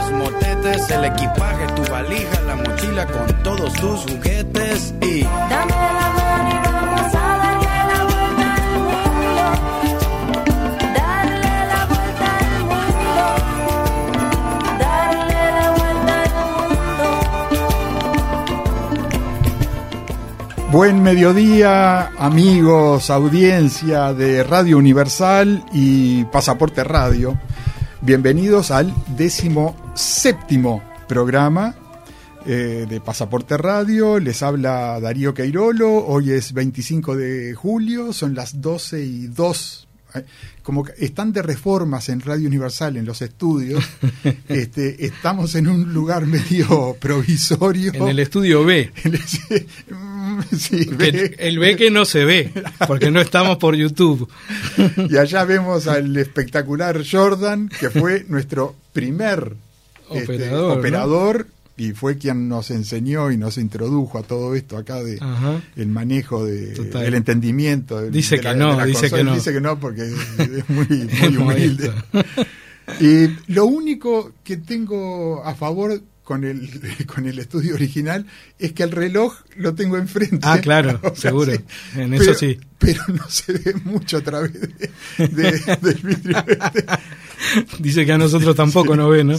los motetes, el equipaje, tu valija, la mochila con todos tus juguetes y... Dame la mano y vamos a darle la vuelta al mundo. Darle la vuelta al mundo. Darle la vuelta al mundo. Buen mediodía, amigos, audiencia de Radio Universal y Pasaporte Radio. Bienvenidos al décimo séptimo programa eh, de Pasaporte Radio. Les habla Darío Queirolo. Hoy es 25 de julio, son las 12 y 2. Eh, Como que están de reformas en Radio Universal en los estudios, este, estamos en un lugar medio provisorio. En el estudio B. Sí, ve. el B que no se ve, porque no estamos por YouTube. Y allá vemos al espectacular Jordan, que fue nuestro primer este, Operador, ¿no? Y fue quien nos enseñó y nos introdujo a todo esto acá de Ajá. el manejo de Total. el entendimiento. de- Dice de que la- no, dice consola. que no. Dice que no porque es muy, muy humilde. Y lo único que tengo a favor con el, con el estudio original es que el reloj lo tengo enfrente. Ah, claro, O sea, seguro. sí. En eso sí. Pero no se ve mucho a través de, de- del vidrio. este. Dice que a nosotros tampoco nos ve, ¿no?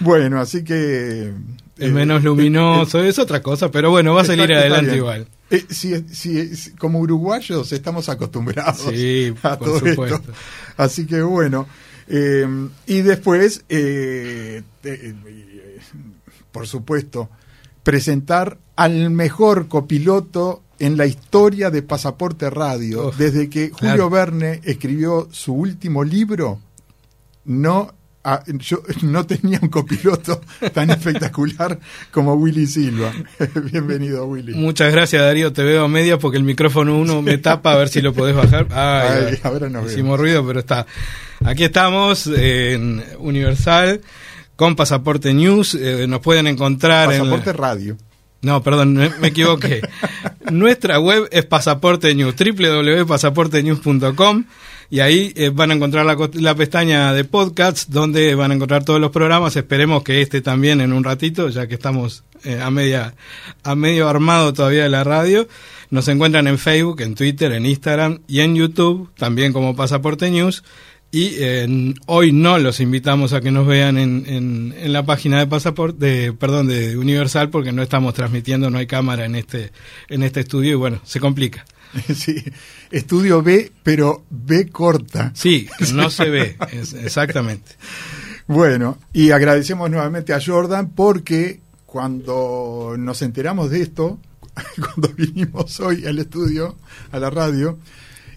Bueno, así que... Es eh, menos luminoso, es otra cosa, pero bueno, va a salir adelante igual. Eh, sí, sí, sí, como uruguayos estamos acostumbrados Sí, a por todo supuesto. esto. Así que bueno. eh, y después, eh, eh, eh, por supuesto, presentar al mejor copiloto en la historia de Pasaporte Radio. Uf, Desde que Julio claro. Verne escribió su último libro, no, ah, yo no tenía un copiloto tan espectacular como Willy Silva. Bienvenido, Willy. Muchas gracias, Darío. Te veo a medias porque el micrófono uno me tapa a ver si lo podés bajar. Ay, Ay, ahora Hicimos vemos. ruido, pero está. Aquí estamos en Universal con Pasaporte News. Eh, nos pueden encontrar en. Pasaporte Radio. No, perdón, me equivoqué. Nuestra web es Pasaporte News, www.pasaportenews.com y ahí eh, van a encontrar la, la pestaña de podcasts donde van a encontrar todos los programas. Esperemos que este también en un ratito, ya que estamos eh, a media a medio armado todavía de la radio. Nos encuentran en Facebook, en Twitter, en Instagram y en YouTube, también como Pasaporte News. Y eh, hoy no los invitamos a que nos vean en, en, en la página de pasaporte, de, perdón, de Universal, porque no estamos transmitiendo, no hay cámara en este, en este estudio y bueno, se complica. Sí, estudio B, pero B corta. Sí, no se ve, es- exactamente. Bueno, y agradecemos nuevamente a Jordan porque cuando nos enteramos de esto, cuando vinimos hoy al estudio, a la radio,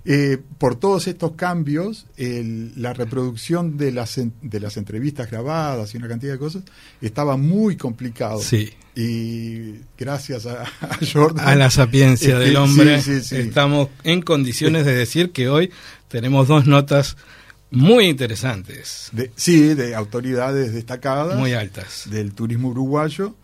eh, por todos estos cambios, el- la reproducción de las, en- de las entrevistas grabadas y una cantidad de cosas estaba muy complicado. Sí. Y gracias a, a Jordan. A la sapiencia es que- del hombre, sí, sí, sí. estamos en condiciones de decir que hoy tenemos dos notas muy interesantes, De- sí, de autoridades destacadas. muy altas. del turismo uruguayo,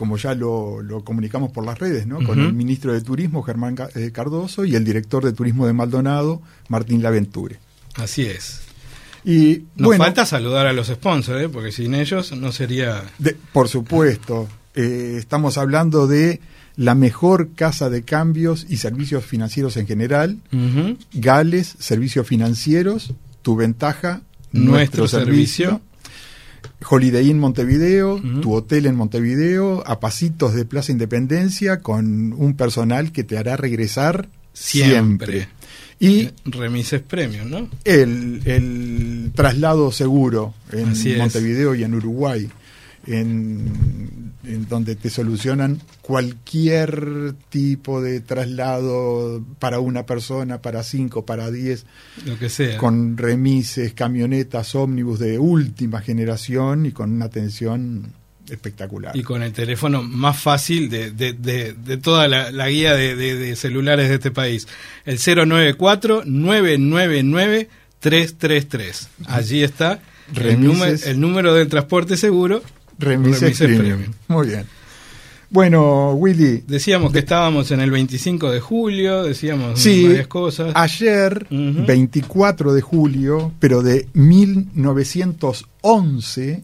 como ya lo, lo comunicamos por las redes, ¿no? Con el ministro de Turismo, Germán eh, Cardoso, y el director de Turismo de Maldonado, Martín Laventure. Así es. Y Nos bueno, falta saludar a los sponsors, ¿eh? porque sin ellos no sería... de- por supuesto, eh, estamos hablando de la mejor casa de cambios y servicios financieros en general. Gales, servicios financieros, tu ventaja, Nuestro nuestro, servicio. servicio. Holiday Inn Montevideo, tu hotel en Montevideo, a pasitos de Plaza Independencia, con un personal que te hará regresar Siempre. siempre. Y Remises Premium, ¿no? el, el traslado seguro en Así es. Montevideo y en Uruguay, en, en donde te solucionan cualquier tipo de traslado para una persona, para cinco, para diez, Lo que sea. con remises, camionetas, ómnibus de última generación y con una atención espectacular. Y con el teléfono más fácil de, de, de, de toda la, la guía de, celulares de este país. El 094-999-333. Allí está el, Remises. número, el número del transporte seguro. Remises Remises premium. premium. Muy bien. Bueno, Willy, Decíamos que estábamos en el 25 de julio, decíamos Sí, varias cosas. ayer, Ujú. 24 de julio, pero de 1911,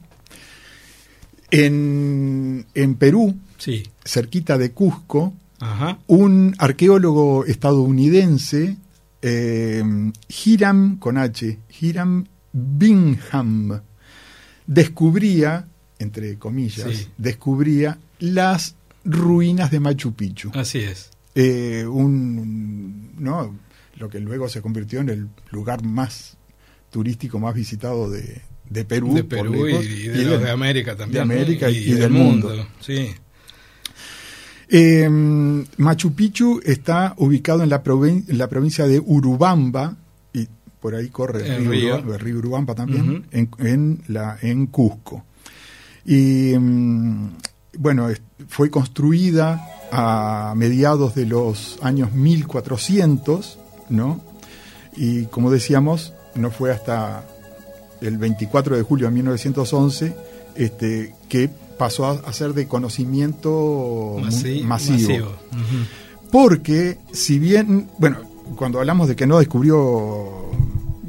en, en Perú, Sí, cerquita de Cusco, ajá. un arqueólogo estadounidense, eh, Hiram con H, Hiram Bingham, descubría, entre comillas, Sí. descubría las ruinas de Machu Picchu. Así es. Eh, un, ¿no? Lo que luego se convirtió en el lugar más turístico, más visitado de, de Perú. de Perú y, lejos, y de, y de- de América también. de. América y del mundo. Sí, Eh, Machu Picchu está ubicado en la, provin- en la provincia de Urubamba, y por ahí corre el, El río. Urubamba, el río Urubamba también, en, en la, en Cusco. Y mm, bueno, fue construida a mediados de los años 1400, ¿no? Y como decíamos, no fue hasta el 24 de julio de 1911 este, que pasó a, ser de conocimiento Masi- masivo. Ujú. Porque si bien, bueno, cuando hablamos de que no descubrió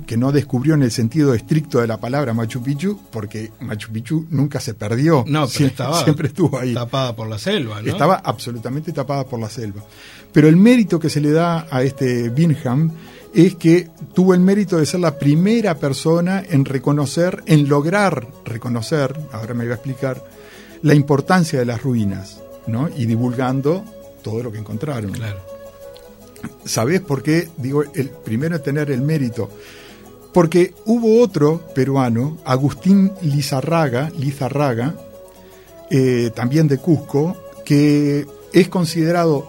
que no descubrió en el sentido estricto de la palabra Machu Picchu, porque Machu Picchu nunca se perdió, No, pero Sie- estaba siempre estuvo ahí. tapada por la selva, ¿no? Estaba absolutamente tapada por la selva. Pero el mérito que se le da a este Bingham es que tuvo el mérito de ser la primera persona en reconocer, en lograr reconocer, ahora me voy a explicar, la importancia de las ruinas, ¿no? Y divulgando todo lo que encontraron. Claro. ¿Sabés por qué digo el primero en tener el mérito? Porque hubo otro peruano, Agustín Lizarraga, Lizarraga, eh, también de Cusco, que es considerado,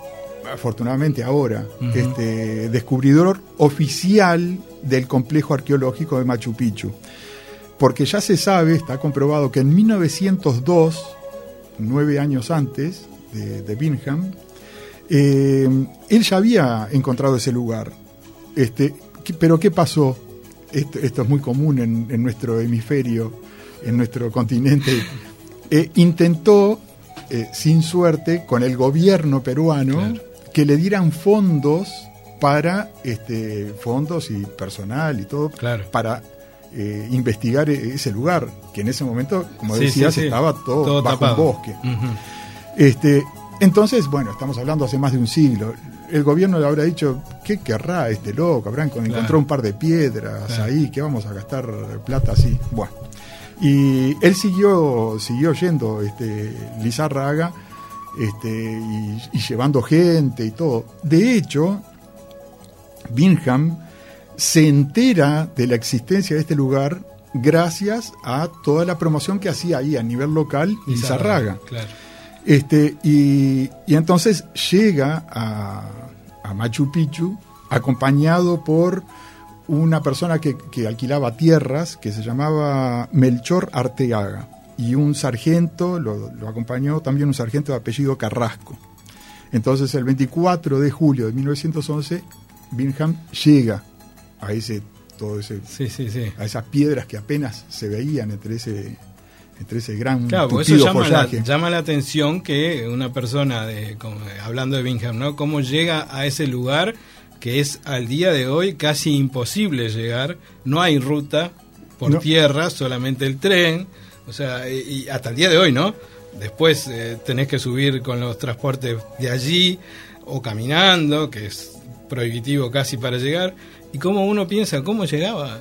afortunadamente ahora, este, descubridor oficial del complejo arqueológico de Machu Picchu. Porque ya se sabe, está comprobado que en 1902, nueve años antes de, de Bingham, eh, él ya había encontrado ese lugar. Este, ¿qué- pero ¿qué pasó? Esto, esto es muy común en, en nuestro hemisferio, en nuestro continente. Eh, intentó, eh, sin suerte, con el gobierno peruano, Claro. que le dieran fondos para este, fondos y personal y todo Claro. para eh, investigar e- ese lugar, que en ese momento, como Sí, decías, sí, sí. estaba todo, bajo tapado. un bosque. Este, entonces, bueno, estamos hablando hace más de un siglo. El gobierno le habrá dicho, ¿qué querrá este loco? Habrán Claro. encontró un par de piedras Claro. ahí, que vamos a gastar plata así. Bueno. Y él siguió, siguió yendo, este, Lizarraga, este, y, y llevando gente y todo. De hecho, Bingham se entera de la existencia de este lugar gracias a toda la promoción que hacía ahí a nivel local Lizarraga. Claro. Este, y, y entonces llega a, a Machu Picchu acompañado por una persona que, que alquilaba tierras que se llamaba Melchor Arteaga y un sargento, lo, lo acompañó también un sargento de apellido Carrasco. Entonces el 24 de julio de 1911 Bingham llega a ese todo ese Sí, sí, sí. a esas piedras que apenas se veían entre ese entre ese gran Claro, eso llama la, llama la atención que una persona, de, como, hablando de Bingham, ¿no? Cómo llega a ese lugar que es al día de hoy casi imposible llegar. No hay ruta por No. tierra, solamente el tren. O sea, y, y hasta el día de hoy, ¿no? Después eh, tenés que subir con los transportes de allí o caminando, que es prohibitivo casi para llegar. Y cómo uno piensa, ¿cómo llegaba?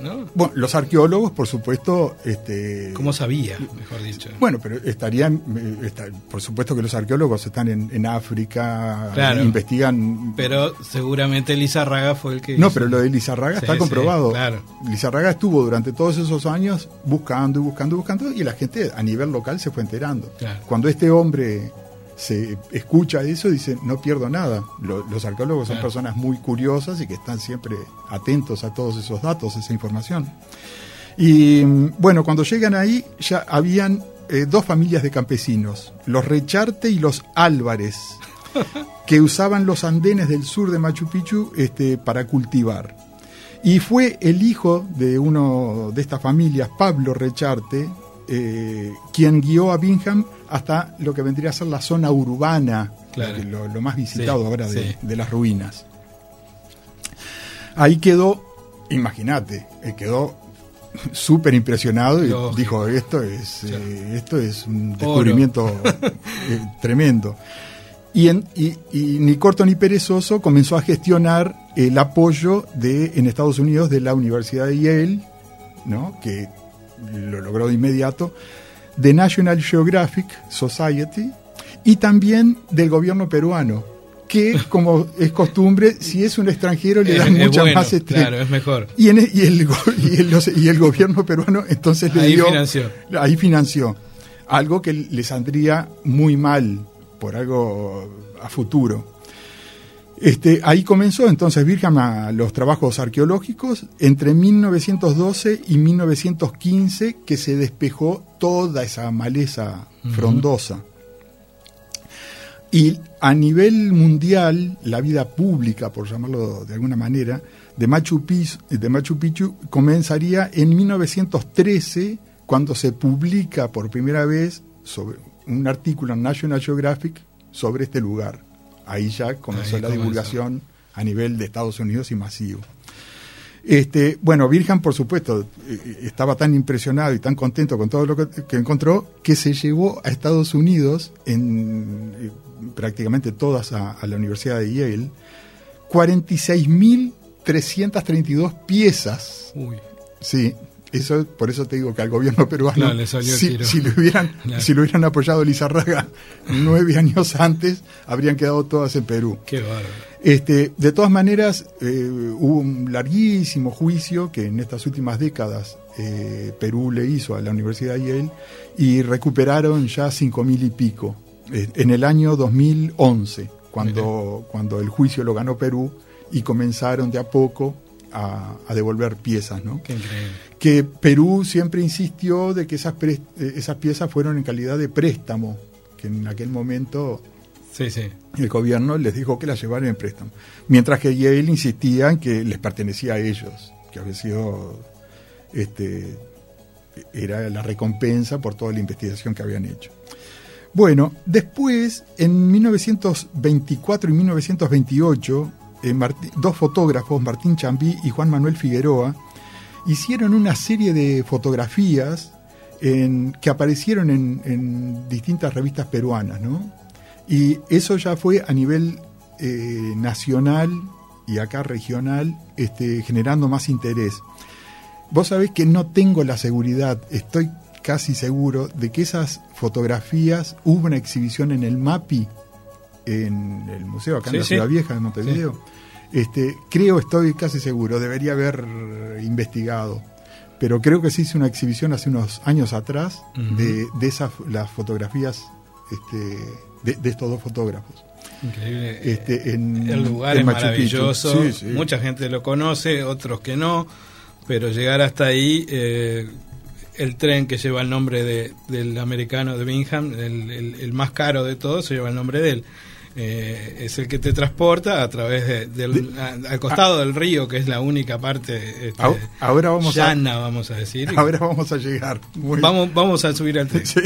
¿No? Bueno, los arqueólogos, por supuesto, este, ¿Cómo sabía, mejor dicho? Bueno, pero estarían, eh, está- por supuesto que los arqueólogos están en, en África, Claro. investigan. Pero seguramente Lizarraga fue el que. no, hizo- pero lo de Lizarraga Sí, está sí, comprobado. claro. Lizarraga estuvo durante todos esos años buscando y buscando y buscando, y la gente a nivel local se fue enterando. Claro. Cuando este hombre se escucha eso, dice, no pierdo nada. Lo- los arqueólogos son personas muy curiosas y que están siempre atentos a todos esos datos, esa información. Y bueno, cuando llegan ahí ya habían eh, dos familias de campesinos, los Recharte y los Álvarez, que usaban los andenes del sur de Machu Picchu este, para cultivar. Y fue el hijo de uno de estas familias, Pablo Recharte, eh, quien guió a Bingham hasta lo que vendría a ser la zona urbana, Claro. lo, lo más visitado Sí, ahora de, sí. de las ruinas. Ahí quedó, imagínate, eh, quedó súper impresionado y Lógico. dijo, esto es, Claro. eh, esto es un descubrimiento eh, tremendo. Y, en- y- y ni corto ni perezoso comenzó a gestionar el apoyo de, en Estados Unidos de la Universidad de Yale, ¿no? que lo logró de inmediato, de National Geographic Society y también del gobierno peruano, que como es costumbre, si es un extranjero le dan es mucha bueno, más este, Claro, es mejor. y, en- y el, y, el, y gobierno peruano entonces le Ahí dio financió. ahí financió algo que le saldría muy mal por algo a futuro. Este, ahí comenzó entonces Birham a los trabajos arqueológicos entre 1912 y 1915 que se despejó toda esa maleza frondosa. Y a nivel mundial, la vida pública, por llamarlo de alguna manera, de Machu Picchu, de Machu Picchu comenzaría en 1913, cuando se publica por primera vez sobre un artículo en National Geographic sobre este lugar. Ahí ya comenzó Ahí la comenzó. divulgación a nivel de Estados Unidos y masivo. Este, bueno, Virgen, por supuesto, eh, estaba tan impresionado y tan contento con todo lo que, que encontró que se llevó a Estados Unidos, en eh, prácticamente todas a, a la Universidad de Yale, 46.332 piezas. Uy, Sí, eso, por eso te digo que al gobierno peruano, Claro, le si, si le hubieran, si lo hubieran apoyado Lizarraga nueve años antes, habrían quedado todas en Perú. qué bárbaro. Este, de todas maneras, eh, hubo un larguísimo juicio que en estas últimas décadas eh, Perú le hizo a la Universidad de Yale y recuperaron ya cinco mil y pico. Eh, en el año 2011, cuando, cuando el juicio lo ganó Perú y comenzaron de a poco a, a devolver piezas, ¿no? Qué increíble. que Perú siempre insistió de que esas, eh, esas piezas fueron en calidad de préstamo, que en aquel momento Sí, sí. el gobierno les dijo que las llevaran en préstamo. Mientras que Yale insistía en que les pertenecía a ellos, que había sido, este, era la recompensa por toda la investigación que habían hecho. Bueno, después, en 1924 y 1928, eh, dos fotógrafos, Martín Chambí y Juan Manuel Figueroa, hicieron una serie de fotografías que aparecieron en, en distintas revistas peruanas, ¿no? Y eso ya fue a nivel eh, nacional y acá regional, este, generando más interés. Vos sabés que no tengo la seguridad, estoy casi seguro de que esas fotografías hubo una exhibición en el MAPI, en el museo acá Sí, en la sí. Ciudad Vieja de Montevideo. Este, creo, estoy casi seguro, debería haber investigado. Pero creo que se hizo una exhibición hace unos años atrás de, de esas las fotografías este, de, de estos dos fotógrafos. Increíble. Este, en, el lugar en es Machu maravilloso. Sí, sí. Mucha gente lo conoce, otros que no. Pero llegar hasta ahí, eh, el tren que lleva el nombre de, del americano de Bingham, el, el- el más caro de todos, se lleva el nombre de él. Eh, es el que te transporta a través de- del a- al costado del río, que es la única parte este, ahora vamos a- llana, vamos a decir. Ahora vamos a llegar. Muy- vamos, vamos a subir al tren. Sí.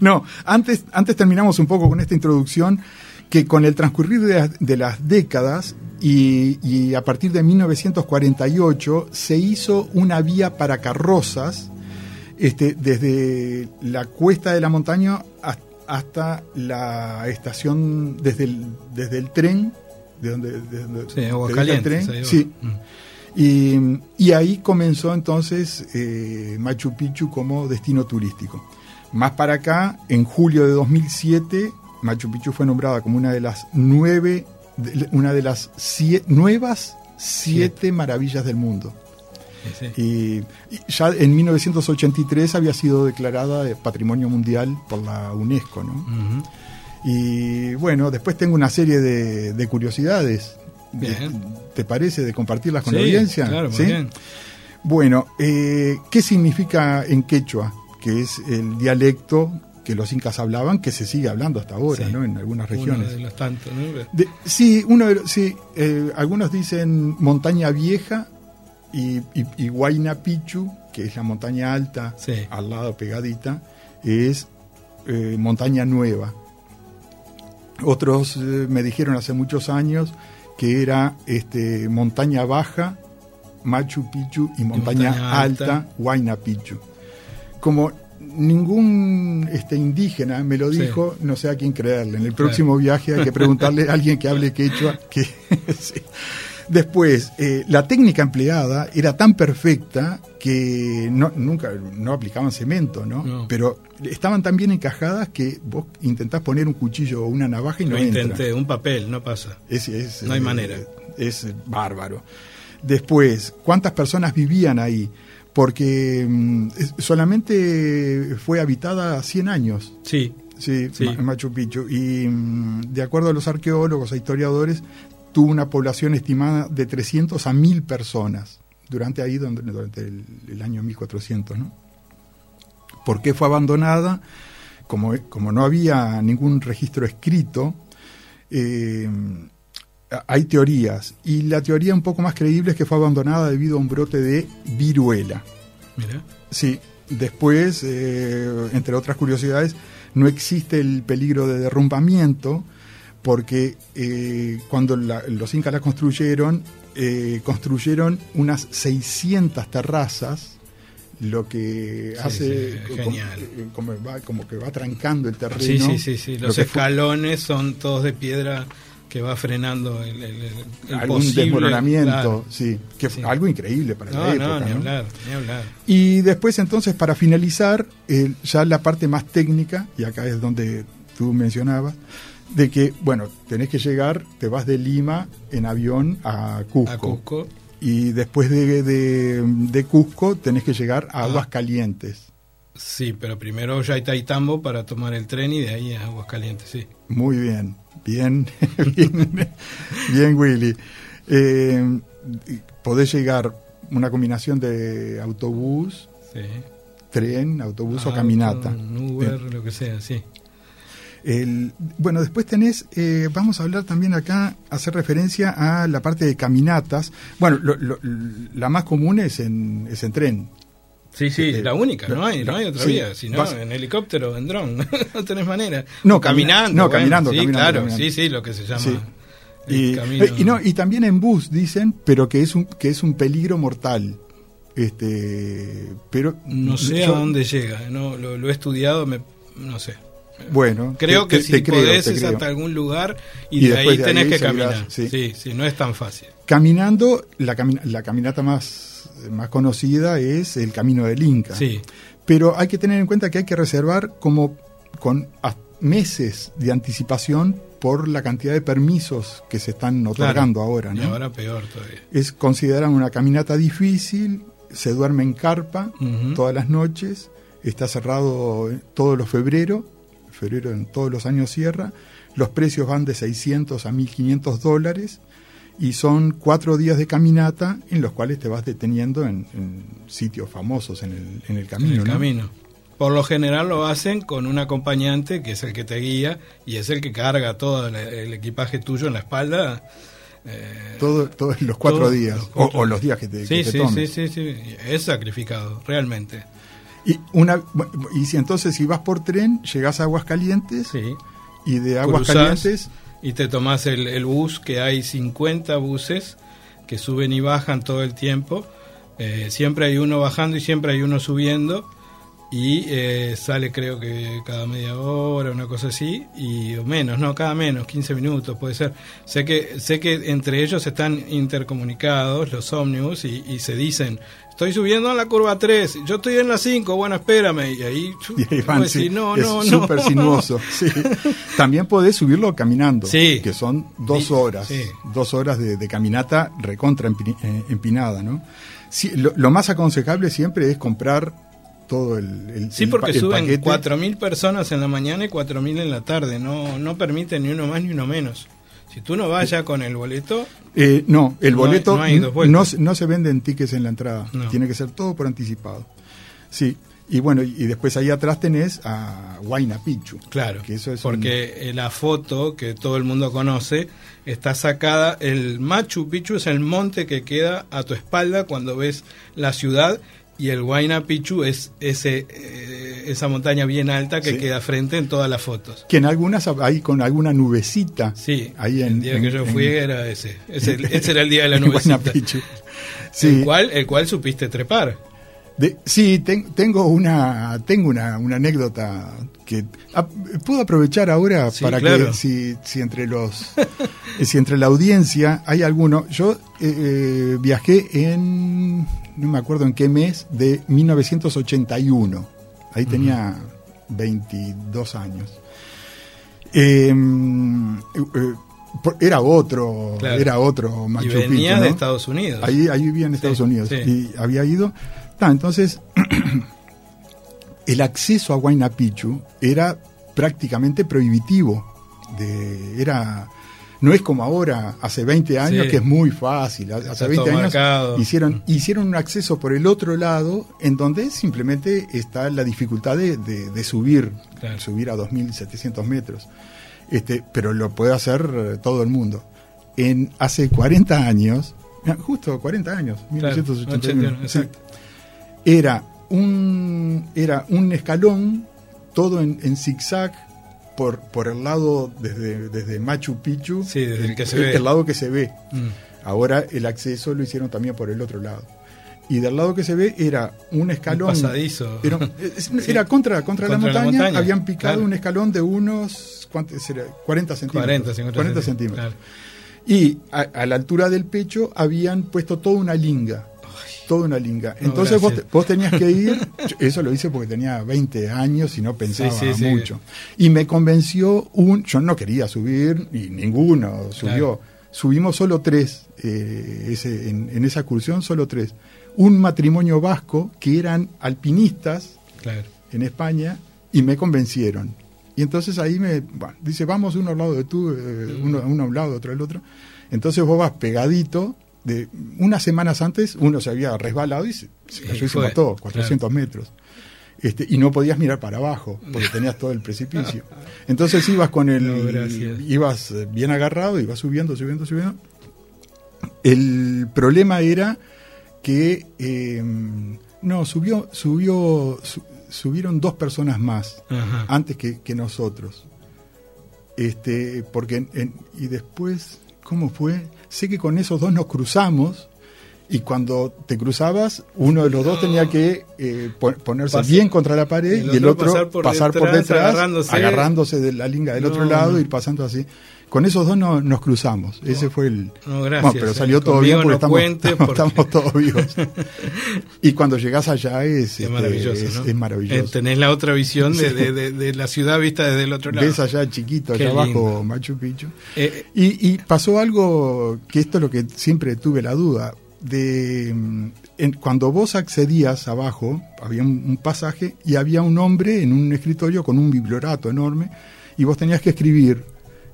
No, antes, antes terminamos un poco con esta introducción que con el transcurrir de, las- de las décadas y, y a partir de 1948 se hizo una vía para carrozas este, desde la cuesta de la montaña hasta la estación, desde el, desde el tren, de donde, de donde- Sí, el tren, sí, Mm. Y, y ahí comenzó entonces eh, Machu Picchu como destino turístico. Más para acá, en julio de 2007, Machu Picchu fue nombrada como una de las nueve, una de las sie- nuevas siete maravillas del mundo. Sí, sí. Y, y ya en 1983 había sido declarada de Patrimonio Mundial por la UNESCO, ¿no? Y bueno, después tengo una serie de, de curiosidades. Bien. ¿Te parece de compartirlas con Sí, la audiencia? Claro, muy bien. Bueno, eh, ¿qué significa en quechua? Que es el dialecto que los incas hablaban, que se sigue hablando hasta ahora, Sí. ¿no? En algunas Uno regiones. de los tantos, ¿no? De- sí, uno de los- sí, eh, algunos dicen montaña vieja y, y, y Huayna Picchu, que es la montaña alta, Sí. al lado pegadita, es eh, montaña nueva. Otros eh, me dijeron hace muchos años que era este, montaña baja, Machu Picchu y montaña, montaña alta, alta. Huayna Picchu. Como ningún este, indígena me lo Sí. dijo, no sé a quién creerle. En el próximo viaje hay que preguntarle a alguien que hable quechua. Que, sí. Después, eh, la técnica empleada era tan perfecta que no, nunca no aplicaban cemento, ¿no? No. Pero estaban tan bien encajadas que vos intentás poner un cuchillo o una navaja y no Lo entra. intenté, un papel, no pasa. Es, es, No hay eh, manera. Es bárbaro. Después, ¿cuántas personas vivían ahí? Porque mm, solamente fue habitada 100 años, Sí, sí, Sí. Ma- Machu Picchu. Y mm, de acuerdo a los arqueólogos e historiadores, tuvo una población estimada de 300 a 1000 personas durante ahí, donde- durante el, el año 1400, ¿no? ¿Por qué fue abandonada? Como, como no había ningún registro escrito, eh, hay teorías. Y la teoría un poco más creíble es que fue abandonada debido a un brote de viruela. mira. Sí, después, eh, entre otras curiosidades, no existe el peligro de derrumbamiento porque eh, cuando la- los incas la construyeron, eh, construyeron unas 600 terrazas, lo que Sí, hace sí, como, eh, como va, como que va trancando el terreno. Sí, sí, sí, sí. Lo Los escalones son todos de piedra que va frenando el, el, algún posible, desmoronamiento, claro. sí, que Sí. algo increíble para la época. no, ni ¿no? hablar, ni hablar. Y después entonces para finalizar, eh, ya la parte más técnica, y acá es donde tú mencionabas, de que, bueno, tenés que llegar, te vas de Lima en avión a Cusco. A Cusco, Y después de, de, de Cusco tenés que llegar a Ah. Aguas Calientes. sí, pero primero Yaitaitambo para tomar el tren y de ahí a Aguascalientes, sí. Muy bien, bien, bien, bien, Willy. Eh, podés llegar una combinación de autobús, sí. tren, autobús o caminata. Uber, lo que sea, sí. El- bueno, después tenés, eh, vamos a hablar también acá, hacer referencia a la parte de caminatas. Bueno, lo- lo- la más común es en, es en tren. Sí, sí, Eh, la única, no hay, no hay otra sí, vía, si no, vas- en helicóptero, en dron, no tenés manera. No, caminando. no, bueno, caminando, Sí, caminando, claro, caminando. sí, sí, lo que se llama Sí. Y, eh, y no, y también en bus dicen, pero que es un, que es un peligro mortal. Este, pero No sé yo- a dónde llega, no lo, lo he estudiado, me, no sé. Bueno, Creo te- que te- si te creo, podés es hasta algún lugar y, Y de ahí de tenés ahí que seguirás, caminar. sí. Sí. sí, no es tan fácil. Caminando, la, cami- la caminata más, más conocida es el Camino del Inca. Sí, Pero hay que tener en cuenta que hay que reservar como con meses de anticipación por la cantidad de permisos que se están otorgando ahora. y ¿no? ahora peor todavía. Es consideran una caminata difícil, se duerme en carpa Ujú. todas las noches, está cerrado todos los febrero, febrero en todos los años cierra, los precios van de 600 a 1500 dólares y son cuatro días de caminata en los cuales te vas deteniendo en, en sitios famosos en el, en el camino. en el ¿no? camino. Por lo general lo hacen con un acompañante que es el que te guía y es el que carga todo el, el equipaje tuyo en la espalda. eh, Todo- todos los cuatro días, los o- los días que te, sí, que te sí, tomes. sí, sí, sí, es sacrificado, realmente. Y, una, y si entonces si vas por tren, llegas a Aguascalientes Sí. y de Aguascalientes y te tomás el, el bus, que hay 50 buses que suben y bajan todo el tiempo. Eh, siempre hay uno bajando y siempre hay uno subiendo. y eh, sale creo que cada media hora, una cosa así, y o menos, no, cada menos, 15 minutos puede ser. Sé que sé que entre ellos están intercomunicados los ómnibus y, y se dicen, estoy subiendo a la curva 3, yo estoy en la 5, bueno, espérame, y ahí, Y ahí van, pues, sí, sí, no, es no, no. súper sinuoso. sí. También podés subirlo caminando, Sí. que son dos horas, dos horas de, de caminata recontra eh, empinada, ¿no? Sí, lo, lo más aconsejable siempre es comprar todo el, el- Sí, el porque pa- el suben paquete. 4.000 personas en la mañana y 4.000 en la tarde. No, no permite ni uno más ni uno menos. Si tú no vas ya con el boleto, Eh, no, el No hay- no hay no, se- no se venden tickets en la entrada, tiene que ser todo por anticipado. Sí, y bueno, y, después ahí atrás tenés a Huayna Picchu. claro, que eso es porque la foto que todo el mundo conoce está sacada, el Machu Picchu es el monte que queda a tu espalda cuando ves la ciudad y el Huayna Picchu es ese, eh, esa montaña bien alta que Sí. queda frente en todas las fotos. que en algunas hay con alguna nubecita. Sí, ahí en, el día que en- yo en- fui era ese. Ese, ese era el día de la nubecita. Picchu. El, Sí, cual, el cual supiste trepar. de- sí ten- tengo una tengo una, una anécdota que puedo aprovechar ahora Sí, para claro. que si, si entre los si entre la audiencia hay alguno yo eh, eh, viajé en no me acuerdo en qué mes de 1981 ahí tenía 22 años Eh, eh, por- era otro Claro. era otro Machu y Picchu, de ¿no? Estados Unidos. Ahí, ahí vivía en Estados Sí, Unidos sí. y había ido. Entonces, el acceso a Huayna Picchu era prácticamente prohibitivo. De, era, no es como ahora, hace 20 años, Sí. que es muy fácil. Hace Está 20 todo años marcado. hicieron, hicieron un acceso por el otro lado, en donde simplemente está la dificultad de, de- de subir, Claro. subir a 2.700 metros. Este, pero lo puede hacer eh, todo el mundo. En hace 40 años, ah, justo 40 años, Claro, 1981, 81, sí, era un era un escalón todo en, en zigzag por por el lado desde desde Machu Picchu, Sí, desde el que se el, ve. el lado que se ve. Mm. Ahora el acceso lo hicieron también por el otro lado. Y del lado que se ve era un escalón. pasadizo. Era, es- Sí. era contra, contra, la, Contra la montaña, montaña, Habían picado claro. un escalón de unos. ¿cuánto será? 40 centímetros. 40, 50 40 centímetros, centímetros. Y a, a la altura del pecho habían puesto toda una linga. Toda una linga. No, Entonces vos, te- vos tenías que ir. Eso lo hice porque tenía 20 años y no pensaba Sí, sí, sí. mucho. Y me convenció un. Yo no quería subir, y ninguno subió. Claro. Subimos solo tres. eh, ese, en, en esa excursión, solo tres. Un matrimonio vasco que eran alpinistas Claro. en España y me convencieron. Y entonces ahí me bueno, dice, vamos uno al lado de tú, eh, uno, uno a un lado, otro al otro. Entonces vos vas pegadito. De, unas semanas antes uno se había resbalado y se, se cayó y se mató, 400 metros. Este, y no podías mirar para abajo porque tenías todo el precipicio. Entonces ibas con el, No, ibas eh, bien agarrado, ibas subiendo, subiendo, subiendo. El problema era que eh, no subió, subió, su- subieron dos personas más Ajá. antes que, que nosotros. Este, porque en- en- y después, ¿cómo fue? Sé que con esos dos nos cruzamos y cuando te cruzabas, uno de los dos tenía que eh, po- ponerse bien contra la pared el y el otro pasar por pasar por detrás, agarrándose. agarrándose. de la linga del No, otro lado y pasando así. Con esos dos no- nos cruzamos. Ese fue el. No, gracias, Bueno, pero eh. salió todo bien porque estamos, estamos, porque- estamos todos vivos. y cuando llegás allá es, Es este, maravilloso, es- ¿no? es maravilloso. Eh, tenés la otra visión de, Sí. de- de- de la ciudad vista desde el otro lado. Ves allá chiquito, Qué allá abajo. Machu Picchu. Eh, Y, y pasó algo que esto es lo que siempre tuve la duda. De, mm, en- cuando vos accedías abajo, había un, un pasaje y había un hombre en un escritorio con un bibliorato enorme y vos tenías que escribir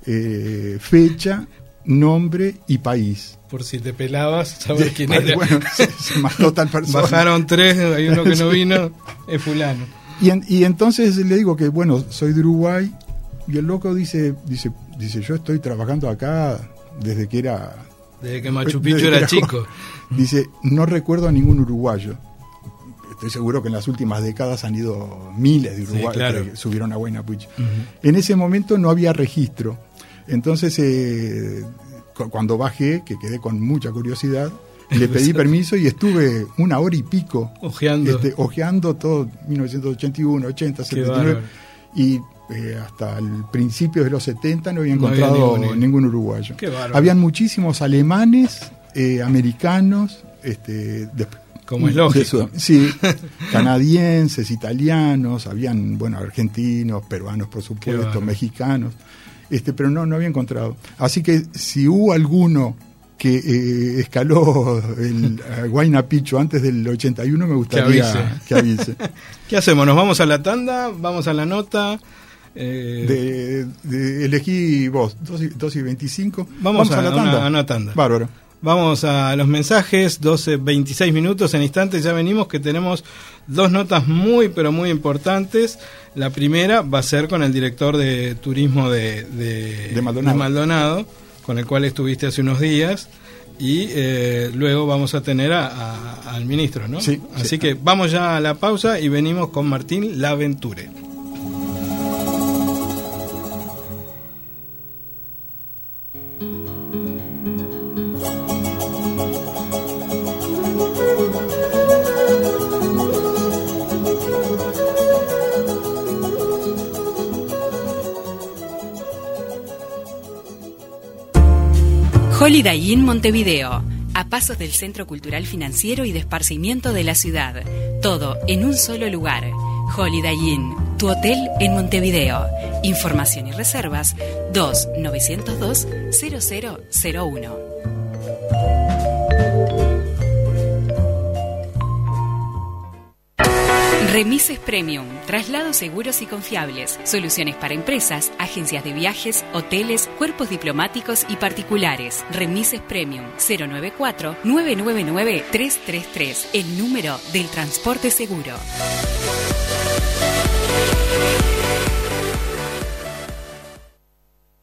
eh, fecha, nombre y país. por si te pelabas, sabes quién era. bueno, se, se mató tal persona. Bajaron tres, hay uno que no vino, es fulano. Y, en- y entonces le digo que, bueno, soy de Uruguay. Y el loco dice, dice, dice, yo estoy trabajando acá desde que era Desde que Machu Picchu era era chico. Dice, no recuerdo a ningún uruguayo. Estoy seguro que en las últimas décadas han ido miles de Sí, uruguayos claro. que subieron a Huayna Picchu. Ujú. En ese momento no había registro. Entonces, eh, cu- cuando bajé, que quedé con mucha curiosidad, Le pedí permiso y estuve una hora y pico Ojeando. este, ojeando todo 1981, 80, Qué 79 bárbaro. y eh, hasta el principio de los 70 no había No había encontrado ningún- ningún, uruguayo. Habían muchísimos alemanes, eh, americanos, este, de- Como es de lógico. Sud- sí, canadienses, italianos, habían, bueno, argentinos, peruanos, por supuesto, mexicanos, este, pero no, no había encontrado. Así que si hubo alguno que eh, escaló el eh, Huayna Picchu antes del 81, me gustaría avise. que avise. ¿Qué hacemos? ¿Nos vamos a la tanda? ¿Vamos a la nota? Eh, De, de- elegí vos, 2 y, 2 y 25. Vamos a una- a una tanda. Bárbaro. Vamos a los mensajes, 12, 26 minutos en instantes, ya venimos que tenemos dos notas muy, pero muy importantes. La primera va a ser con el director de turismo de, de, De Maldonado. Maldonado, con el cual estuviste hace unos días. Y eh, luego vamos a tener a- a- al ministro, ¿no? Sí, Así sí. que vamos ya a la pausa y venimos con Martín Laventure. Holiday Inn Montevideo, a pasos del Centro Cultural Financiero y de Esparcimiento de la ciudad. Todo en un solo lugar. Holiday Inn, tu hotel en Montevideo. Información y reservas 2-902-0001. Remises Premium, traslados seguros y confiables, soluciones para empresas, agencias de viajes, hoteles, cuerpos diplomáticos y particulares. Remises Premium 094-999-333, el número del transporte seguro.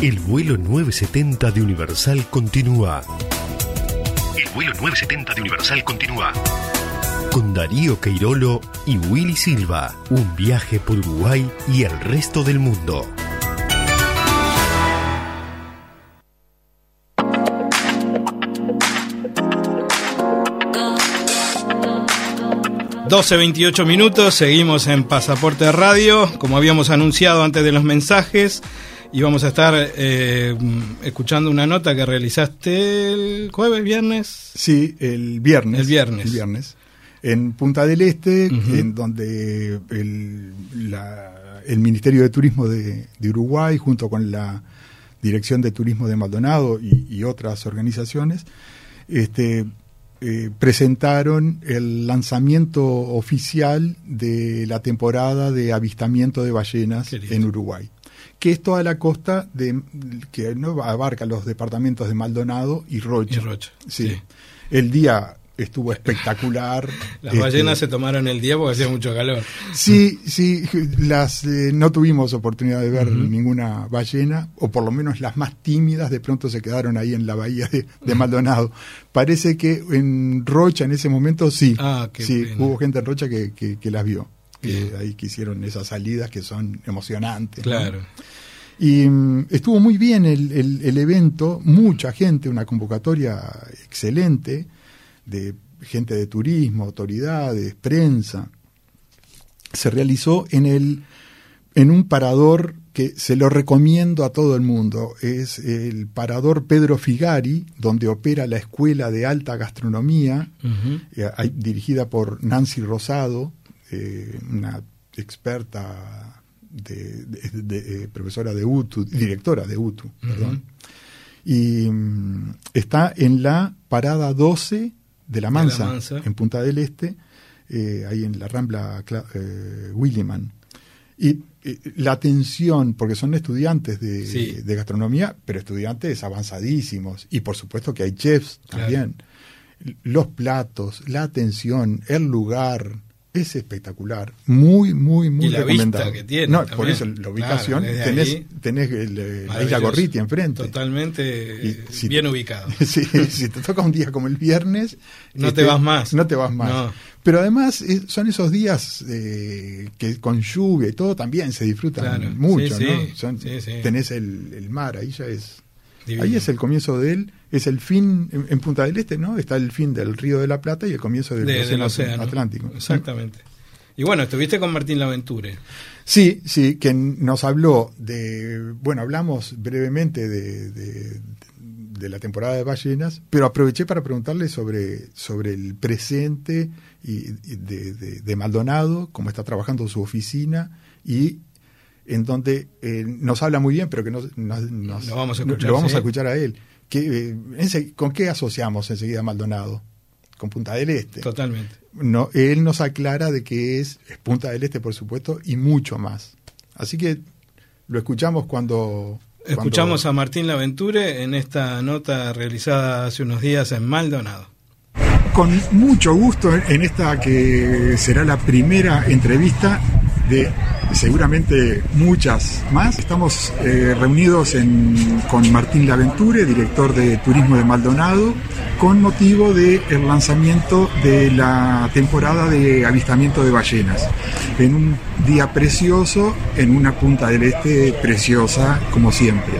El vuelo 970 de Universal continúa El vuelo 970 de Universal continúa. con Darío Queirolo y Willy Silva. Un viaje por Uruguay y el resto del mundo. 12.28 minutos, seguimos en Pasaporte Radio, como habíamos anunciado antes de los mensajes, y vamos a estar eh, escuchando una nota que realizaste el jueves, viernes. Sí, el viernes. El viernes. El viernes. En Punta del Este, en donde el, la- el Ministerio de Turismo de, de Uruguay, junto con la Dirección de Turismo de Maldonado y, y otras organizaciones, este, eh, presentaron el lanzamiento oficial de la temporada de avistamiento de ballenas en Uruguay que es toda la costa de que no abarca los departamentos de Maldonado y Rocha. Y Rocha, Sí. sí. El día estuvo espectacular. Las Este, ballenas se tomaron el día porque hacía mucho calor. Sí, sí, las eh, no tuvimos oportunidad de ver ninguna ballena, o por lo menos las más tímidas de pronto se quedaron ahí en la bahía de, de Maldonado. Parece que en Rocha en ese momento sí, Ah, sí, pena. hubo gente en Rocha que, que- que las vio, que ahí que hicieron esas salidas que son emocionantes. ¿no? Claro. Y mm, estuvo muy bien el, el- el evento, mucha gente, una convocatoria excelente de gente de turismo, autoridades, prensa. Se realizó en el en un parador que se lo recomiendo a todo el mundo. Es el parador Pedro Figari, donde opera la Escuela de Alta Gastronomía, eh, dirigida por Nancy Rosado, eh, una experta de, de- de- eh, profesora de UTU, directora de UTU, perdón. Y mm, está en la parada 12 de La Mansa, Mansa. en Punta del Este, eh, ahí en la Rambla Cla- eh, Williman. Y eh, la atención, porque son estudiantes de, Sí. de gastronomía, pero estudiantes avanzadísimos. Y por supuesto que hay chefs Claro. también. los platos, la atención, el lugar, es espectacular, muy, muy, muy Y la recomendado. vista que tiene No, también. por eso la ubicación, Claro, tenés, ahí, tenés el, eh, la isla. Gorriti enfrente. Totalmente Y eh, si- bien ubicado. Si te toca un día como el viernes, No este, te vas más. No te vas más. No. Pero además eh, son esos días eh, que con lluvia y todo también se disfrutan Claro, mucho, sí, ¿no? Son- sí, sí. Tenés el, el mar, ahí ya es. Divino. Ahí es el comienzo de él, es el fin, en, en Punta del Este, ¿no? Está el fin del Río de la Plata y el comienzo del, De- del océano, océano. Atlántico. Exactamente. Y bueno, estuviste con Martín Laventure. Sí, sí, que nos habló de, bueno, hablamos brevemente de, de- de la temporada de ballenas, pero aproveché para preguntarle sobre, sobre el presente y, y de, de- de Maldonado, cómo está trabajando su oficina y en donde eh, nos habla muy bien, pero que nos, nos- nos- Lo vamos a escuchar, lo vamos sí. a escuchar a él. Que, eh, ¿Con qué asociamos enseguida a Maldonado? Con Punta del Este. Totalmente. No, él nos aclara de que es, es Punta del Este, por supuesto, y mucho más. Así que lo escuchamos cuando... Escuchamos a Martín Laventure en esta nota realizada hace unos días en Maldonado. Con mucho gusto en esta que será la primera entrevista de seguramente muchas más. Estamos eh, reunidos con Martín Laventure, director de Turismo de Maldonado, con motivo del lanzamiento de la temporada de avistamiento de ballenas. En un día precioso, en una punta del este preciosa, como siempre.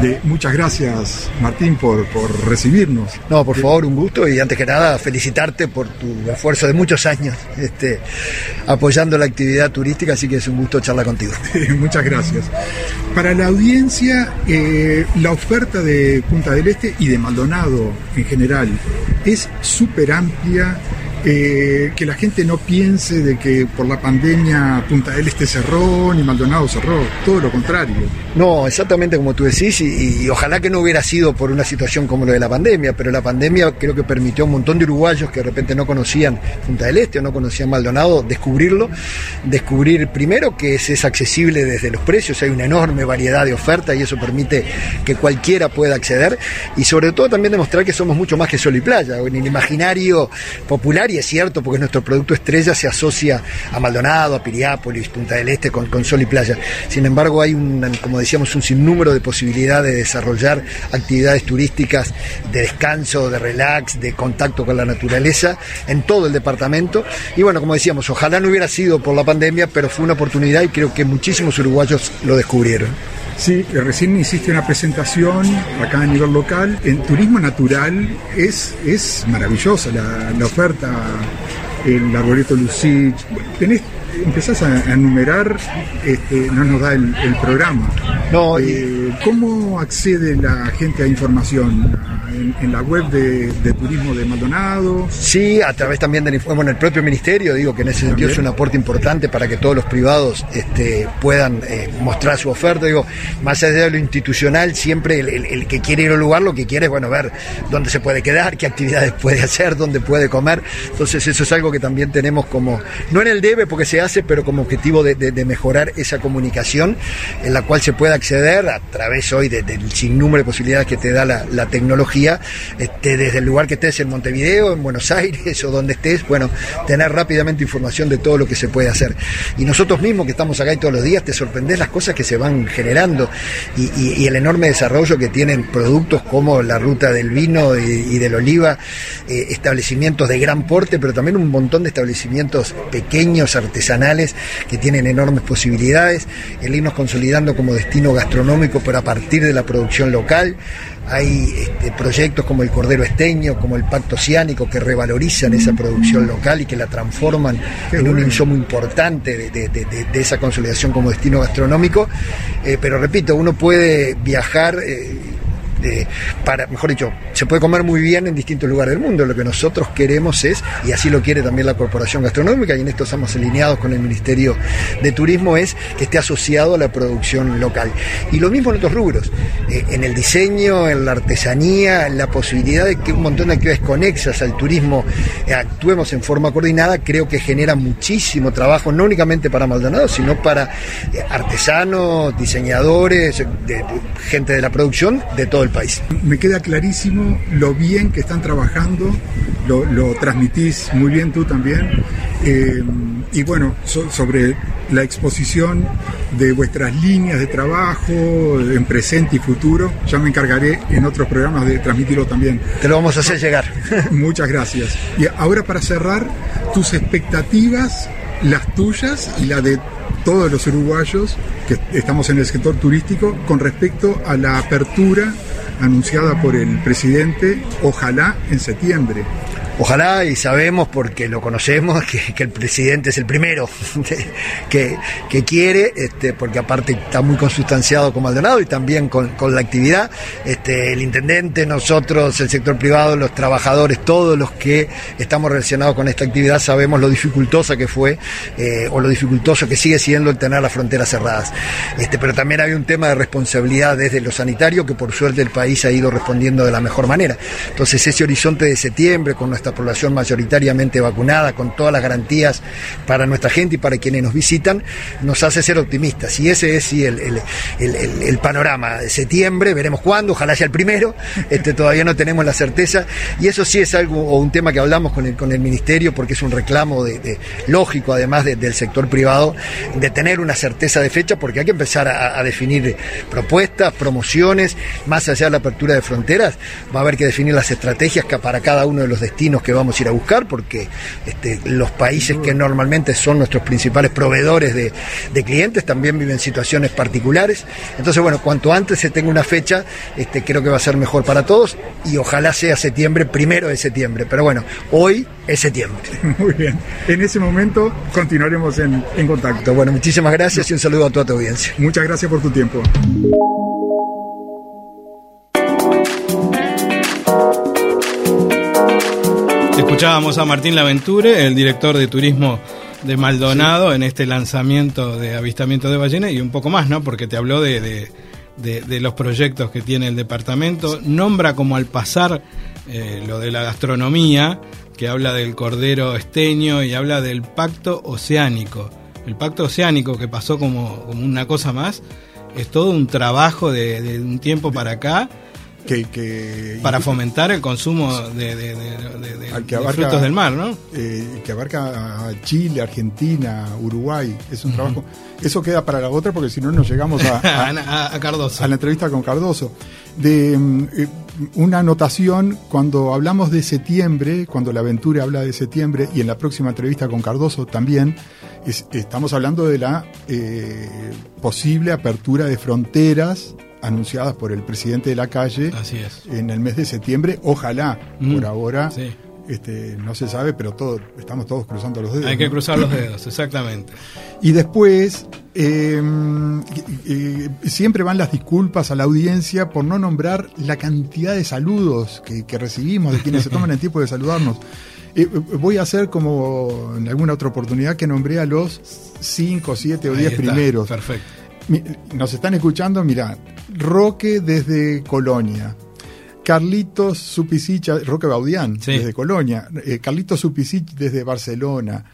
De, muchas gracias, Martín, por, por recibirnos. No, por favor, un gusto y antes que nada felicitarte por tu esfuerzo de muchos años este, apoyando la actividad turística, así que es un gusto charlar contigo. Muchas gracias. Para la audiencia, eh, la oferta de Punta del Este y de Maldonado en general es súper amplia. Eh, que la gente no piense de que por la pandemia Punta del Este cerró ni Maldonado cerró, todo lo contrario. No, exactamente como tú decís, y, ojalá que no hubiera sido por una situación como lo de la pandemia, pero la pandemia creo que permitió a un montón de uruguayos que de repente no conocían Punta del Este o no conocían Maldonado descubrirlo, descubrir primero que es, es accesible desde los precios, hay una enorme variedad de ofertas y eso permite que cualquiera pueda acceder, y sobre todo también demostrar que somos mucho más que sol y playa, en el imaginario popular, y es cierto porque nuestro producto estrella se asocia a Maldonado, a Piriápolis, Punta del Este con, con sol y playa. Sin embargo, hay un, como decíamos, un sinnúmero de posibilidades de desarrollar actividades turísticas de descanso, de relax, de contacto con la naturaleza en todo el departamento. Y bueno, como decíamos, ojalá no hubiera sido por la pandemia, pero fue una oportunidad y creo que muchísimos uruguayos lo descubrieron. Sí, eh, recién hiciste una presentación acá a nivel local. En turismo natural es, es maravillosa la, la oferta, el arboreto. Bueno, tenés, empezás a, enumerar, este, no nos da el, el programa. No, Eh, ¿Cómo accede la gente a información? ¿En, en la web de, de Turismo de Maldonado? Sí, a través también del bueno, el propio ministerio, digo que en ese sentido es un aporte importante para que todos los privados este, puedan eh, mostrar su oferta. Digo, más allá de lo institucional, siempre el, el- el que quiere ir a un lugar lo que quiere es bueno ver dónde se puede quedar, qué actividades puede hacer, dónde puede comer. Entonces eso es algo que también tenemos como, no en el debe porque se hace, pero como objetivo de, de- de mejorar esa comunicación en la cual se puede acceder a través hoy de- del sinnúmero de posibilidades que te da la, la tecnología, este, desde el lugar que estés en Montevideo, en Buenos Aires o donde estés, bueno, tener rápidamente información de todo lo que se puede hacer. Y nosotros mismos que estamos acá y todos los días, te sorprendés las cosas que se van generando y, el enorme desarrollo que tienen productos como la ruta del vino y, y del oliva, eh, establecimientos de gran porte, pero también un montón de establecimientos pequeños, artesanales, que tienen enormes posibilidades, el irnos consolidando como destino gastronómico, pero a partir de la producción local. Hay este, proyectos como el Cordero Esteño, como el Pacto Oceánico, que revalorizan esa producción local y que la transforman en un insumo importante de, de- de- de- de esa consolidación como destino gastronómico. Eh, pero repito, uno puede viajar. eh, eh, para, mejor dicho, se puede comer muy bien en distintos lugares del mundo. Lo que nosotros queremos es, y así lo quiere también la Corporación Gastronómica, y en esto estamos alineados con el Ministerio de Turismo, es que esté asociado a la producción local. Y lo mismo en otros rubros, eh, en el diseño, en la artesanía, en la posibilidad de que un montón de actividades conexas al turismo eh, actuemos en forma coordinada, creo que genera muchísimo trabajo, no únicamente para Maldonado, sino para artesanos, diseñadores, gente de la producción de todo el el país. Me queda clarísimo lo bien que están trabajando, lo, lo transmitís muy bien tú también. Eh, y bueno, so- sobre la exposición de vuestras líneas de trabajo en presente y futuro, ya me encargaré en otros programas de transmitirlo también. Te lo vamos a hacer llegar. Muchas gracias. Y ahora para cerrar, tus expectativas, las tuyas y la de todos los uruguayos que estamos en el sector turístico con respecto a la apertura anunciada por el presidente, ojalá en septiembre. Ojalá y sabemos, porque lo conocemos, que, que el presidente es el primero que, que quiere, este, porque aparte está muy consustanciado con Maldonado y también con, con la actividad. Este, el intendente, nosotros, el sector privado, los trabajadores, todos los que estamos relacionados con esta actividad sabemos lo dificultosa que fue eh, o lo dificultoso que sigue siendo el tener las fronteras cerradas. Este, pero también había un tema de responsabilidad desde lo sanitario que por suerte el país ha ido respondiendo de la mejor manera. Entonces ese horizonte de septiembre con nuestra población mayoritariamente vacunada, con todas las garantías para nuestra gente y para quienes nos visitan, nos hace ser optimistas. Y ese es sí, el, el- el- panorama de septiembre, veremos cuándo, ojalá sea el primero, este, todavía no tenemos la certeza. Y eso sí es algo o un tema que hablamos con el, con el Ministerio porque es un reclamo lógico, además de- del sector privado, de tener una certeza de fecha porque hay que empezar a, a definir propuestas, promociones, más allá de la apertura de fronteras, va a haber que definir las estrategias para cada uno de los destinos que vamos a ir a buscar porque este, los países que normalmente son nuestros principales proveedores de, de clientes también viven situaciones particulares. Entonces, bueno, cuanto antes se tenga una fecha, este, creo que va a ser mejor para todos y ojalá sea septiembre, primero de septiembre. Pero bueno, hoy es septiembre. Muy bien. En ese momento continuaremos en, en contacto. Bueno, muchísimas gracias y un saludo a toda tu audiencia. Muchas gracias por tu tiempo. Escuchábamos a Martín Laventure, el director de turismo de Maldonado, en este lanzamiento de avistamiento de ballenas y un poco más, ¿no? Porque te habló de, de- de- de los proyectos que tiene el departamento. Nombra como al pasar eh, lo de la gastronomía, que habla del cordero esteño y habla del pacto oceánico. El pacto oceánico que pasó como, como una cosa más, es todo un trabajo de, de un tiempo para acá Que, que- para fomentar el consumo de, de- abarca- frutos del mar, ¿no? eh, que abarca a Chile, Argentina, Uruguay. Es un trabajo. Eso queda para la otra porque si no, no llegamos a, a- a, a Cardoso. a la entrevista con Cardoso. De mm, eh, una anotación, cuando hablamos de septiembre, cuando la aventura habla de septiembre, y en la próxima entrevista con Cardoso también, es- estamos hablando de la eh, posible apertura de fronteras anunciadas por el presidente de la calle Así es. en el mes de septiembre. Ojalá, Mm, por ahora, sí. este, no se sabe, pero todo, estamos todos cruzando los dedos. Hay que ¿no? cruzar los dedos, exactamente. Y después, eh, eh, siempre van las disculpas a la audiencia por no nombrar la cantidad de saludos que, que recibimos de quienes se toman el tiempo de saludarnos. Eh, eh, voy a hacer como en alguna otra oportunidad que nombré a los 5, 7 o Ahí 10 está, primeros. Perfecto. Nos están escuchando, mira, Roque desde Colonia, Carlitos Supicic, Roque Baudián Sí. desde Colonia, eh, Carlitos Supicic desde Barcelona,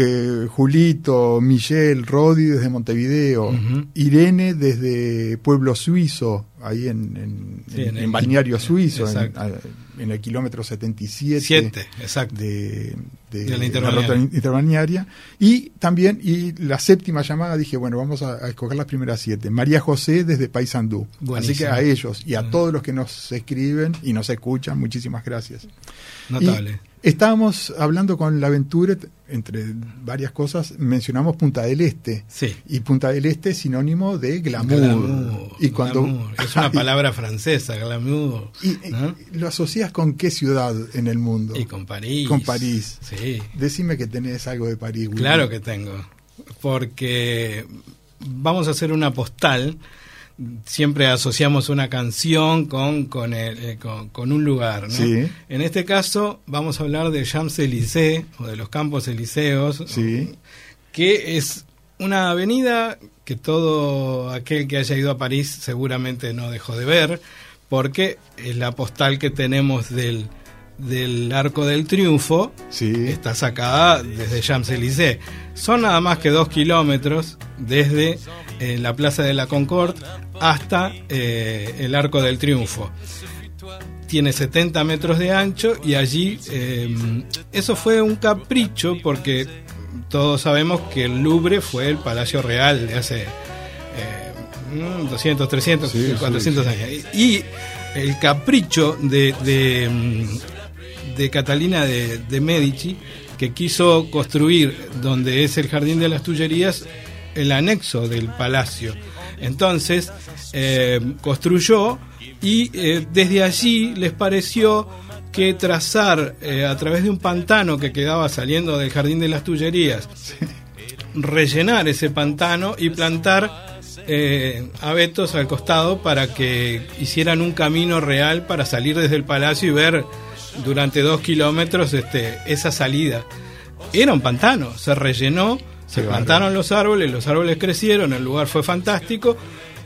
eh, Julito, Michelle, Rodi desde Montevideo. Irene desde Pueblo Suizo, ahí en, en- Sí, en- en el- en Balneario Suizo, en, el kilómetro 77 Siete, exacto. de, de De la la interbalnearia. ruta interbalnearia. Y también, y la séptima llamada, dije, bueno, vamos a, a escoger las primeras siete. María José desde Paysandú. Así que a ellos y a Mm. todos los que nos escriben y nos escuchan, muchísimas gracias. Notable. Y estábamos hablando con la aventura, entre varias cosas, mencionamos Punta del Este. Sí. Y Punta del Este es sinónimo de glamour. Glamour, y cuando glamour. Es una palabra francesa, glamour. y, y- ¿no? ¿Lo asocias con qué ciudad en el mundo? Y con París. Con París. Sí. Decime que tenés algo de París. Claro que tengo. Porque vamos a hacer una postal. Siempre asociamos una canción con, con, el- eh, con, con un lugar. ¿no? Sí. En este caso, vamos a hablar de Champs-Élysées o de los Campos Elíseos. Sí. que es una avenida que todo aquel que haya ido a París seguramente no dejó de ver, porque es la postal que tenemos del, del Arco del Triunfo, Sí. está sacada desde Champs-Élysées. Son nada más que dos kilómetros, desde eh, la Plaza de la Concorde hasta eh, el Arco del Triunfo. Tiene 70 metros de ancho y allí eh, eso fue un capricho porque todos sabemos que el Louvre fue el Palacio Real de hace eh, mm, 200, 300, Sí, 400 sí, años. Y el capricho de, de, mm, de Catalina de, Medici, que quiso construir donde es el Jardín de las Tullerías, el anexo del palacio. Entonces, eh, construyó y eh, desde allí les pareció que trazar eh, a través de un pantano que quedaba saliendo del Jardín de las Tullerías, rellenar ese pantano y plantar abetos al costado para que hicieran un camino real para salir desde el palacio y ver durante dos kilómetros este, esa salida. Era un pantano, se rellenó, se Qué plantaron los árboles, los árboles crecieron, el lugar fue fantástico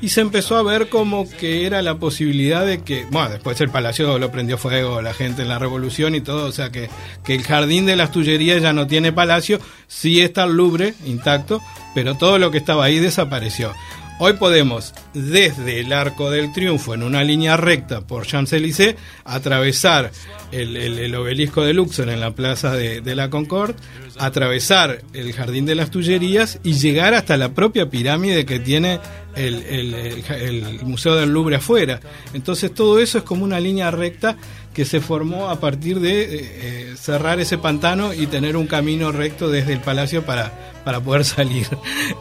y se empezó a ver como que era la posibilidad de que, bueno, después el palacio lo prendió fuego, la gente en la revolución y todo, o sea que, que el jardín de las Tullerías ya no tiene palacio, sí está el Louvre intacto, pero todo lo que estaba ahí desapareció. Hoy podemos, desde el Arco del Triunfo, en una línea recta por Champs-Élysées, atravesar el, el- el obelisco de Luxor en la plaza de, de la Concorde, atravesar el Jardín de las Tullerías y llegar hasta la propia pirámide que tiene el- el Museo del Louvre afuera. Entonces todo eso es como una línea recta que se formó a partir de eh, eh, cerrar ese pantano y tener un camino recto desde el palacio para, para poder salir.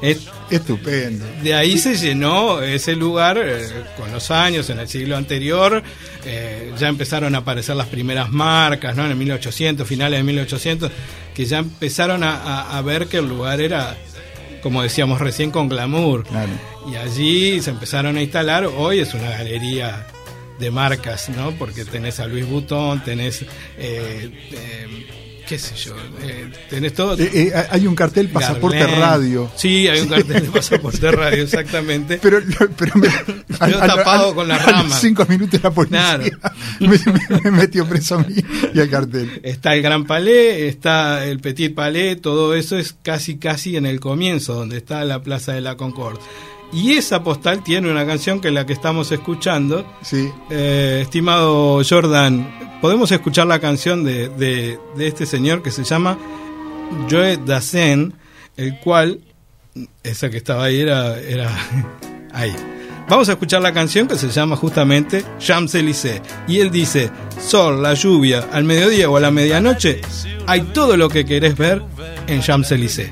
Es- Estupendo. de ahí se llenó ese lugar eh, con los años, en el siglo anterior, eh, ya empezaron a aparecer las primeras marcas, ¿no? En el 1800, finales de 1800, que ya empezaron a, a- a ver que el lugar era, como decíamos recién, con glamour. Claro. Y allí se empezaron a instalar, hoy es una galería de marcas, ¿no? Porque tenés a Luis Vuitton, tenés, eh, eh, qué sé yo, eh, tenés todo... Hay un cartel pasaporte radio. Sí, hay un cartel de pasaporte radio, exactamente. Pero, pero me, Yo tapado con la rama. cinco minutos la policía Claro. me- me metió preso a mí y al cartel. Está el Gran Palais, está el Petit Palais, todo eso es casi casi en el comienzo, donde está la Plaza de la Concorde. Y esa postal tiene una canción que es la que estamos escuchando. Sí. Eh, estimado Jordan, podemos escuchar la canción de, de- de este señor que se llama Joe Dassin, el cual, esa que estaba ahí era, era ahí. Vamos a escuchar la canción que se llama justamente Champs-Élysées. Y él dice, sol, la lluvia, al mediodía o a la medianoche, hay todo lo que querés ver en Champs-Élysées.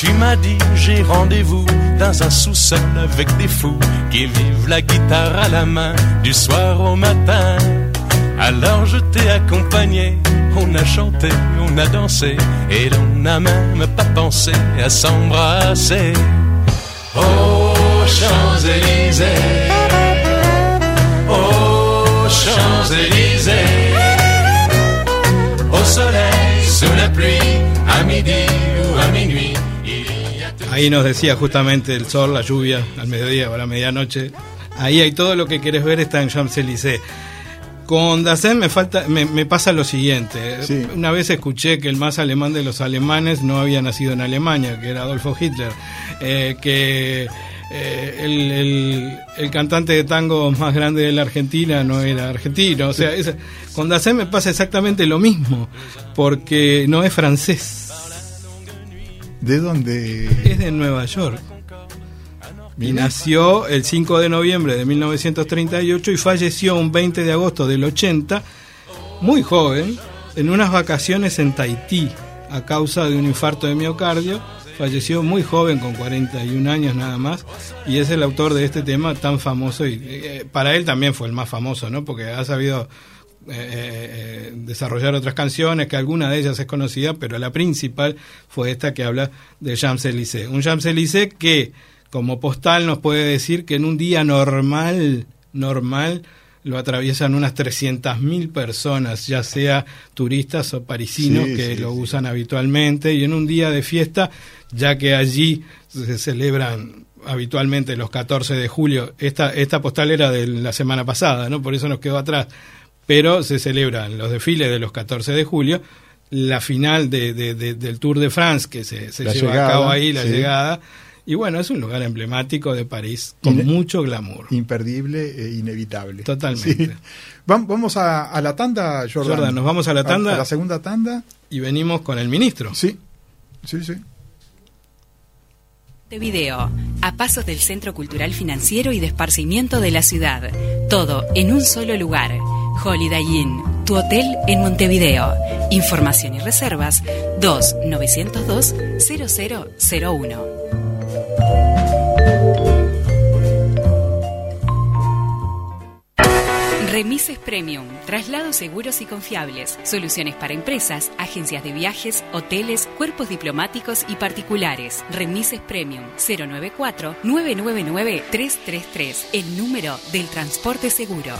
Tu m'as dit j'ai rendez-vous dans un sous-sol avec des fous qui vivent la guitare à la main du soir au matin. Alors je t'ai accompagné, on a chanté, on a dansé et l'on n'a même pas pensé à s'embrasser. Aux Champs-Élysées, aux Champs-Élysées, au soleil, sous la pluie, à midi ou à minuit. Ahí nos decía justamente el sol, la lluvia, al mediodía o a la medianoche. Ahí hay todo lo que querés ver está en Champs-Élysées. Con Dasein me falta, me, me pasa lo siguiente. Sí. Una vez escuché que el más alemán de los alemanes no había nacido en Alemania, que era Adolfo Hitler, Eh, que eh, el, el- el cantante de tango más grande de la Argentina no era argentino. O sea, es- con Dasein me pasa exactamente lo mismo, porque no es francés, ¿De dónde? es de Nueva York. Y nació el 5 de noviembre de 1938 y falleció un 20 de agosto del 80, muy joven, en unas vacaciones en Tahití a causa de un infarto de miocardio. Falleció muy joven, con 41 años nada más, y es el autor de este tema tan famoso. Y eh, para él también fue el más famoso, ¿no? Porque ha sabido eh, eh, desarrollar otras canciones, que alguna de ellas es conocida, pero la principal fue esta que habla de Champs-Élysées. Un Champs-Élysées que, como postal, nos puede decir que en un día normal, normal, lo atraviesan unas 300.000 personas, ya sea turistas o parisinos Sí, que sí, lo sí. usan habitualmente, y en un día de fiesta, ya que allí se celebran habitualmente los 14 de julio, esta, esta postal era de la semana pasada, ¿no? Por eso nos quedó atrás, pero se celebran los desfiles de los 14 de julio, la final de, de- de- del Tour de France, que se, lleva llegada, a cabo ahí, la sí. llegada, y bueno, es un lugar emblemático de París, con Ine- mucho glamour. Imperdible e inevitable. Totalmente. Sí. Vamos a, a la tanda, Jordan. Jordan, ¿nos vamos a la tanda? A, la segunda tanda. Y venimos con el ministro. Sí, sí, sí. De video, a pasos del Centro Cultural Financiero y de Esparcimiento de la ciudad. Todo en un solo lugar. Holiday Inn, tu hotel en Montevideo. Información y reservas 2-902-0001. Remises Premium, traslados seguros y confiables, soluciones para empresas, agencias de viajes, hoteles, cuerpos diplomáticos y particulares. Remises Premium 094-999-333, el número del transporte seguro.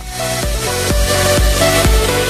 Thank you.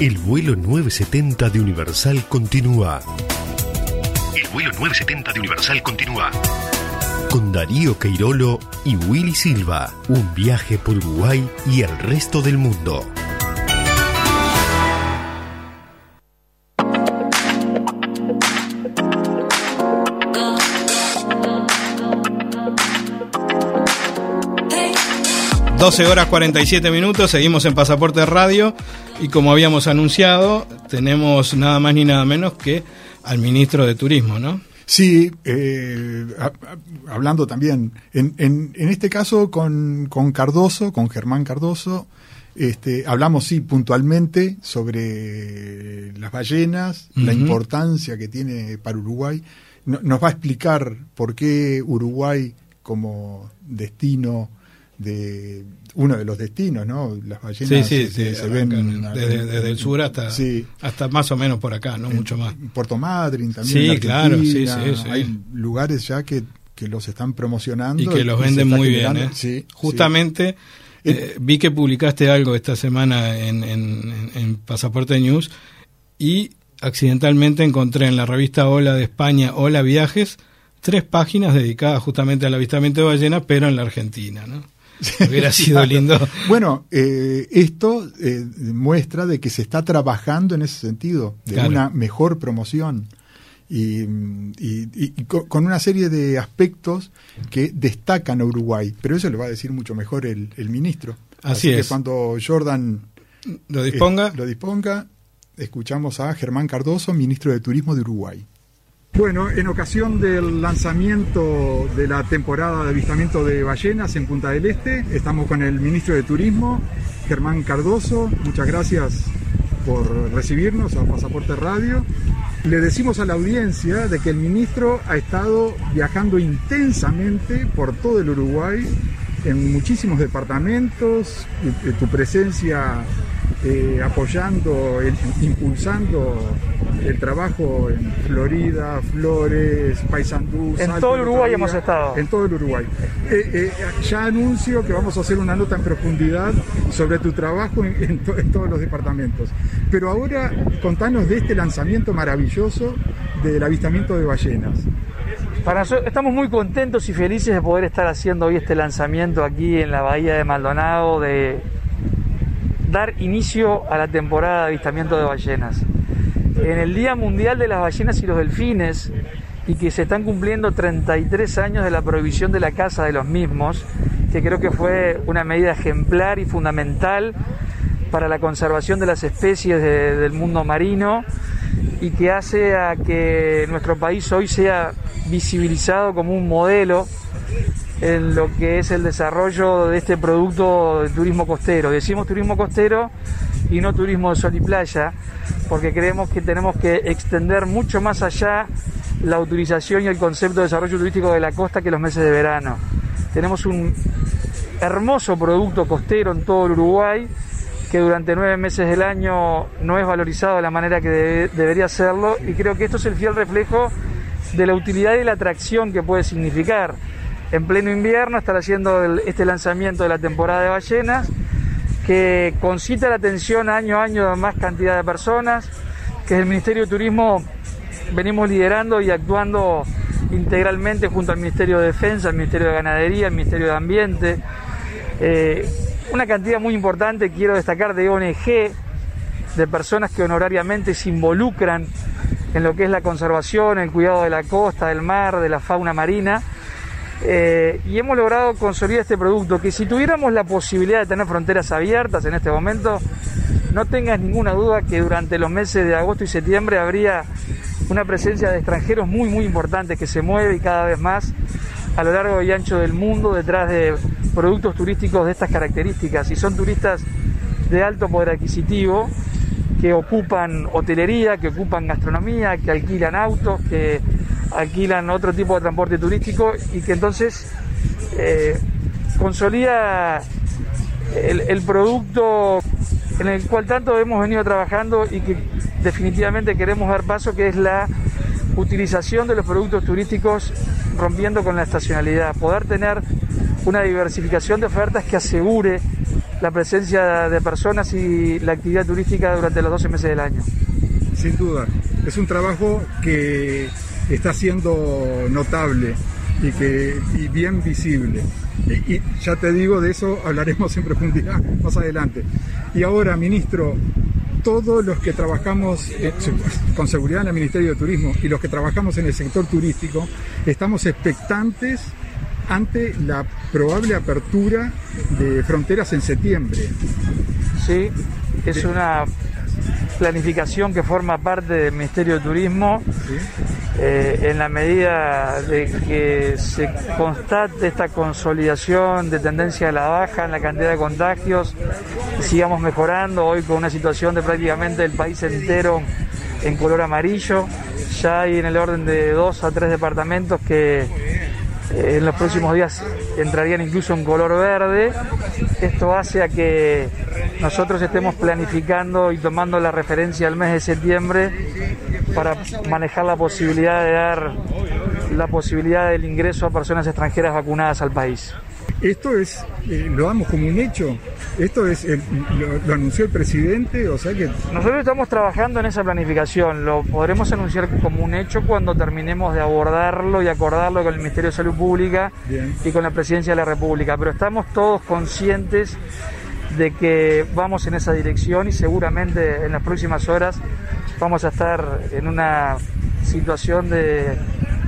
El vuelo 970 de Universal continúa. El vuelo 970 de Universal continúa. Con Darío Queirolo y Willy Silva. Un viaje por Uruguay y el resto del mundo. 12 horas 47 minutos, seguimos en Pasaporte Radio y como habíamos anunciado, tenemos nada más ni nada menos que al ministro de Turismo, ¿no? Sí, eh, a- a- hablando también, en, en, en este caso con, con Cardoso, con Germán Cardoso, este, hablamos sí puntualmente sobre las ballenas, la importancia que tiene para Uruguay. No- nos va a explicar por qué Uruguay como destino de uno de los destinos, ¿no? Las ballenas Sí, sí, sí, se ven desde, desde el sur hasta, hasta más o menos por acá, no mucho más. Puerto Madryn también. Sí, claro, sí, sí, sí. Hay lugares ya que, que los están promocionando. Y que los venden muy bien, ¿eh? Sí, Justamente sí. eh, vi que publicaste algo esta semana en- en- en Pasaporte News y accidentalmente encontré en la revista Hola de España, Hola Viajes, tres páginas dedicadas justamente al avistamiento de ballenas, pero en la Argentina, ¿no? Hubiera sido lindo. Bueno, eh, esto eh, muestra de que se está trabajando en ese sentido, de Claro. una mejor promoción y, y- y- y co- con una serie de aspectos que destacan a Uruguay, pero eso lo va a decir mucho mejor el, el ministro. Así que es. cuando Jordan Lo disponga. eh, lo disponga, escuchamos a Germán Cardoso, ministro de Turismo de Uruguay. Bueno, en ocasión del lanzamiento de la temporada de avistamiento de ballenas en Punta del Este, estamos con el ministro de Turismo, Germán Cardoso. Muchas gracias por recibirnos a Pasaporte Radio. Le decimos a la audiencia de que el ministro ha estado viajando intensamente por todo el Uruguay, en muchísimos departamentos, tu presencia eh, apoyando, impulsando el trabajo en Florida, Flores, Paysandú. En todo el Uruguay hemos estado. En todo el Uruguay. Eh, eh, ya anuncio que vamos a hacer una nota en profundidad sobre tu trabajo en, en to- en todos los departamentos. Pero ahora contanos de este lanzamiento maravilloso del avistamiento de ballenas. Para nosotros, estamos muy contentos y felices de poder estar haciendo hoy este lanzamiento aquí en la Bahía de Maldonado, de dar inicio a la temporada de avistamiento de ballenas. En el Día Mundial de las Ballenas y los Delfines, y que se están cumpliendo 33 años de la prohibición de la caza de los mismos, que creo que fue una medida ejemplar y fundamental para la conservación de las especies de- del mundo marino y que hace a que nuestro país hoy sea visibilizado como un modelo en lo que es el desarrollo de este producto de turismo costero. Decimos turismo costero y no turismo de sol y playa, porque creemos que tenemos que extender mucho más allá la utilización y el concepto de desarrollo turístico de la costa que los meses de verano. Tenemos un hermoso producto costero en todo el Uruguay que durante nueve meses del año no es valorizado de la manera que debe- debería serlo y creo que esto es el fiel reflejo de la utilidad y la atracción que puede significar. En pleno invierno estar haciendo este lanzamiento de la temporada de ballenas que concita la atención año a año de más cantidad de personas, que el Ministerio de Turismo venimos liderando y actuando integralmente junto al Ministerio de Defensa, al Ministerio de Ganadería, al Ministerio de Ambiente. Eh, una cantidad muy importante, quiero destacar, de ONG, de personas que honorariamente se involucran en lo que es la conservación, el cuidado de la costa, del mar, de la fauna marina. Eh, y hemos logrado consolidar este producto que si tuviéramos la posibilidad de tener fronteras abiertas en este momento, no tengas ninguna duda que durante los meses de agosto y septiembre habría una presencia de extranjeros muy muy importante que se mueve y cada vez más a lo largo y ancho del mundo detrás de productos turísticos de estas características. Y son turistas de alto poder adquisitivo que ocupan hotelería, que ocupan gastronomía, que alquilan autos, que alquilan otro tipo de transporte turístico y que entonces eh, consolida el, el producto en el cual tanto hemos venido trabajando y que definitivamente queremos dar paso, que es la utilización de los productos turísticos rompiendo con la estacionalidad, poder tener una diversificación de ofertas que asegure la presencia de personas y la actividad turística durante los 12 meses del año. Sin duda, es un trabajo que está siendo notable y que y bien visible. Y, y ya te digo, de eso hablaremos en profundidad más adelante. Y ahora, ministro, todos los que trabajamos eh, con seguridad en el Ministerio de Turismo y los que trabajamos en el sector turístico, estamos expectantes ante la probable apertura de fronteras en septiembre. Sí, es una planificación que forma parte del Ministerio de Turismo. Eh, en la medida de que se constate esta consolidación de tendencia a la baja en la cantidad de contagios, sigamos mejorando hoy con una situación de prácticamente el país entero en color amarillo, ya hay en el orden de dos a tres departamentos que eh, en los próximos días entrarían incluso en color verde. Esto hace a que nosotros estemos planificando y tomando la referencia al mes de septiembre para manejar la posibilidad de dar la posibilidad del ingreso a personas extranjeras vacunadas al país. Esto es, eh, lo damos como un hecho, esto es, el- lo, lo anunció el presidente, o sea que Nosotros estamos trabajando en esa planificación, lo podremos anunciar como un hecho cuando terminemos de abordarlo y acordarlo con el Ministerio de Salud Pública Bien. y con la Presidencia de la República, pero estamos todos conscientes de que vamos en esa dirección y seguramente en las próximas horas vamos a estar en una situación de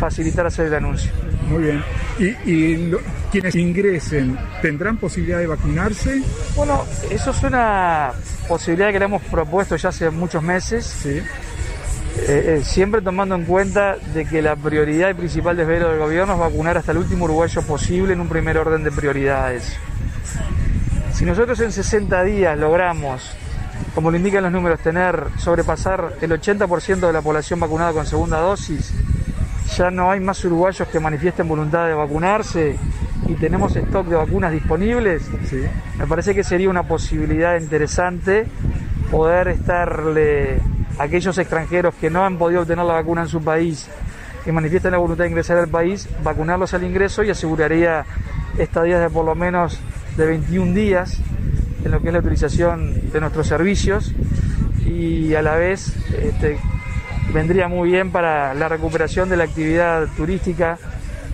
facilitar hacer el anuncio. Muy bien. ¿Y, y lo- quienes ingresen tendrán posibilidad de vacunarse? Bueno, eso es una posibilidad que le hemos propuesto ya hace muchos meses. Eh, eh, siempre tomando en cuenta de que la prioridad y principal desvelo del gobierno es vacunar hasta el último uruguayo posible en un primer orden de prioridades. Si nosotros en 60 días logramos, como lo indican los números, tener sobrepasar el 80% de la población vacunada con segunda dosis, ya no hay más uruguayos que manifiesten voluntad de vacunarse y tenemos stock de vacunas disponibles, me parece que sería una posibilidad interesante poder estarle a aquellos extranjeros que no han podido obtener la vacuna en su país y manifiestan la voluntad de ingresar al país, vacunarlos al ingreso y aseguraría estadías de por lo menos de 21 días en lo que es la utilización de nuestros servicios y a la vez este, vendría muy bien para la recuperación de la actividad turística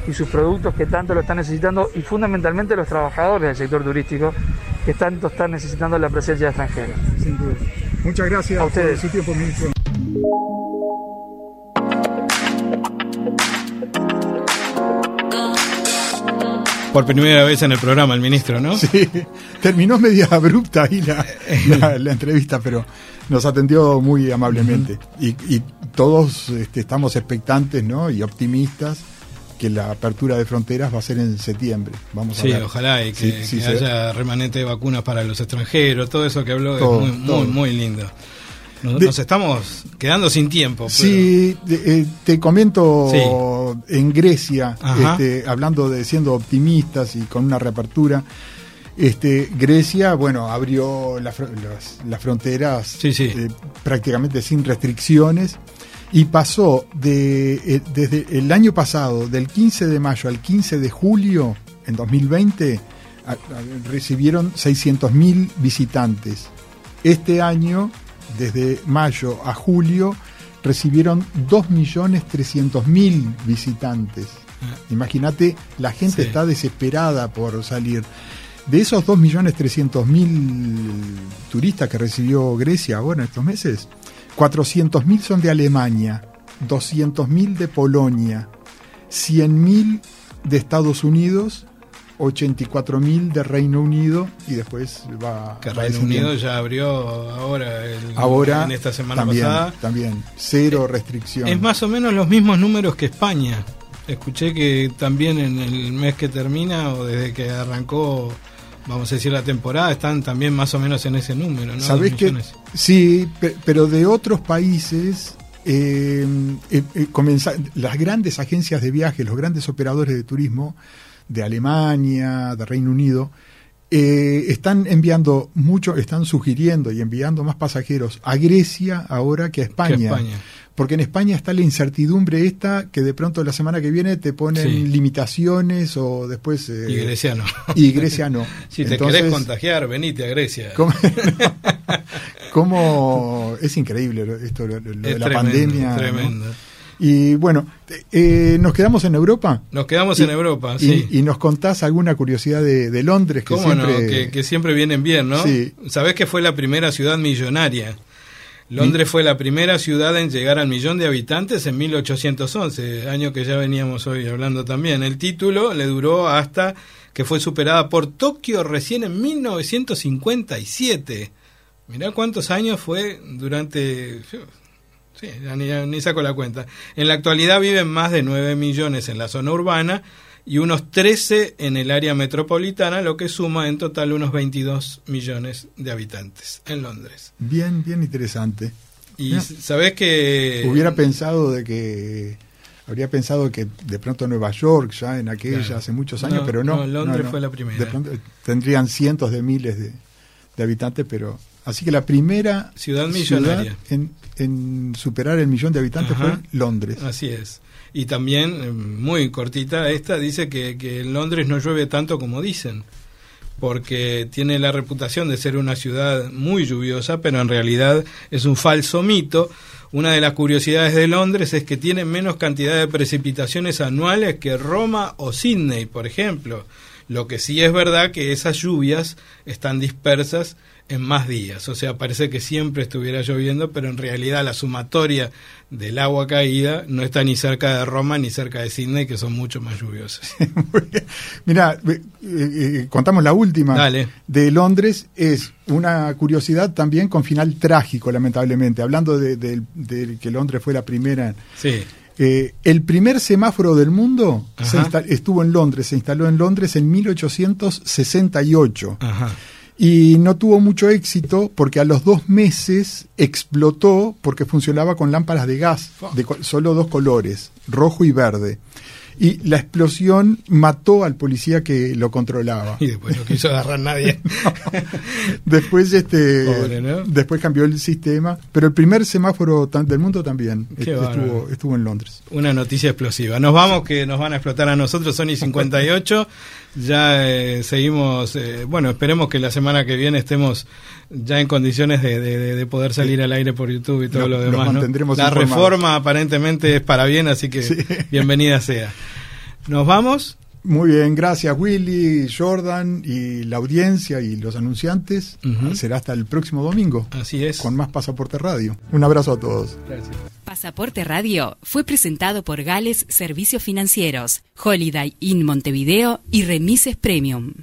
y sus productos que tanto lo están necesitando y fundamentalmente los trabajadores del sector turístico que tanto están necesitando la presencia de extranjeros. Sin duda. Muchas gracias A ustedes. por su tiempo, ministro. Por primera vez en el programa, el ministro, ¿no? Sí, terminó media abrupta ahí la, la- la entrevista, pero nos atendió muy amablemente. y, y todos este, estamos expectantes ¿no? y optimistas que la apertura de fronteras va a ser en septiembre. Vamos a Sí, ver. ojalá y que, Sí, sí, que se- haya remanente de vacunas para los extranjeros, todo eso que habló Todo, es muy, muy, muy lindo. Nos, De- nos estamos quedando sin tiempo. pero- Sí, de- eh, te comento Sí. en Grecia, este, hablando de siendo optimistas y con una reapertura. Este, Grecia, bueno, abrió la las, las fronteras eh, prácticamente sin restricciones y pasó de, eh, desde el año pasado, del 15 de mayo al 15 de julio en 2020, a- a- recibieron 600.000 visitantes. Este año, desde mayo a julio, recibieron 2.300.000 visitantes. Imagínate, la gente Sí. está desesperada por salir. De esos 2.300.000 turistas que recibió Grecia ahora en estos meses, 400.000 son de Alemania, 200.000 de Polonia, 100.000 de Estados Unidos, 84.000 de Reino Unido y después va Que Reino. Unido ya abrió ahora, el- Ahora en esta semana también, pasada. también cero restricción. Es más o menos los mismos números que España. Escuché que también en el mes que termina o desde que arrancó, vamos a decir, la temporada, están también más o menos en ese número, ¿no? ¿Sabés que. Sí, pe- pero de otros países, eh, eh, eh, las grandes agencias de viaje, los grandes operadores de turismo de Alemania, de Reino Unido, eh, están enviando mucho, están sugiriendo y enviando más pasajeros a Grecia ahora que a España. Que España. Porque en España está la incertidumbre esta que de pronto la semana que viene te ponen Sí. limitaciones o después... eh, Y Grecia no. Y Grecia no. Si te Entonces, querés contagiar, venite a Grecia. ¿Cómo, cómo- es increíble esto lo, lo de la tremendo, pandemia? ¿no? Y bueno, eh, nos quedamos en Europa. Nos quedamos Y- en Europa, sí. y nos contás alguna curiosidad de, de Londres que ¿Cómo siempre no? Que, que siempre vienen bien, ¿no? Sí. Sabés que fue la primera ciudad millonaria. Londres fue la primera ciudad en llegar al millón de habitantes en 1811, año que ya veníamos hoy hablando también. El título le duró hasta que fue superada por Tokio recién en 1957. Mirá cuántos años fue durante... Sí, ya ni, saco la cuenta. En la actualidad viven más de 9 millones en la zona urbana y unos 13 en el área metropolitana, lo que suma en total unos 22 millones de habitantes en Londres. bien, bien interesante. Y sabés que... Hubiera pensado de que habría pensado que de pronto Nueva York ya en aquella Claro. hace muchos años, No, pero no. no, Londres fue la primera. De pronto tendrían cientos de miles de, de habitantes, pero así que la primera Ciudad millonaria. en, en superar el millón de habitantes Ajá. fue Londres. Así es. Y también, eh, muy cortita esta, dice que, que en Londres no llueve tanto como dicen, porque tiene la reputación de ser una ciudad muy lluviosa, pero en realidad es un falso mito. Una de las curiosidades de Londres es que tiene menos cantidad de precipitaciones anuales que Roma o Sydney, por ejemplo. Lo que sí es verdad que esas lluvias están dispersas en más días. O sea, parece que siempre estuviera lloviendo, pero en realidad la sumatoria del agua caída no está ni cerca de Roma ni cerca de Sydney, que son mucho más lluviosas. Mira, eh, eh, contamos la última Dale. de Londres. Es una curiosidad también con final trágico, lamentablemente. Hablando de, de- de que Londres fue la primera. Sí. Eh, el primer semáforo del mundo se estuvo en Londres, se instaló en Londres en 1868. Ajá. Y no tuvo mucho éxito porque a los dos meses explotó porque funcionaba con lámparas de gas de solo dos colores, rojo y verde. Y la explosión mató al policía que lo controlaba. Y después no quiso agarrar nadie. Después este Pobre, ¿no? después cambió el sistema, pero el primer semáforo del mundo también este, estuvo, estuvo en Londres. Una noticia explosiva. Nos vamos que nos van a explotar a nosotros, Sony 58. Ya eh, seguimos, eh, bueno, esperemos que la semana que viene estemos ya en condiciones de, de- de- de poder salir al aire por YouTube y todo Lo- demás. ¿no? La informados. reforma aparentemente es para bien, así que bienvenida sea. ¿Nos vamos? Muy bien, gracias Willy, Jordan y la audiencia y los anunciantes. Será hasta el próximo domingo. Así es. Con más Pasaporte Radio. Un abrazo a todos. Gracias. Pasaporte Radio fue presentado por Gales Servicios Financieros, Holiday Inn Montevideo y Remises Premium.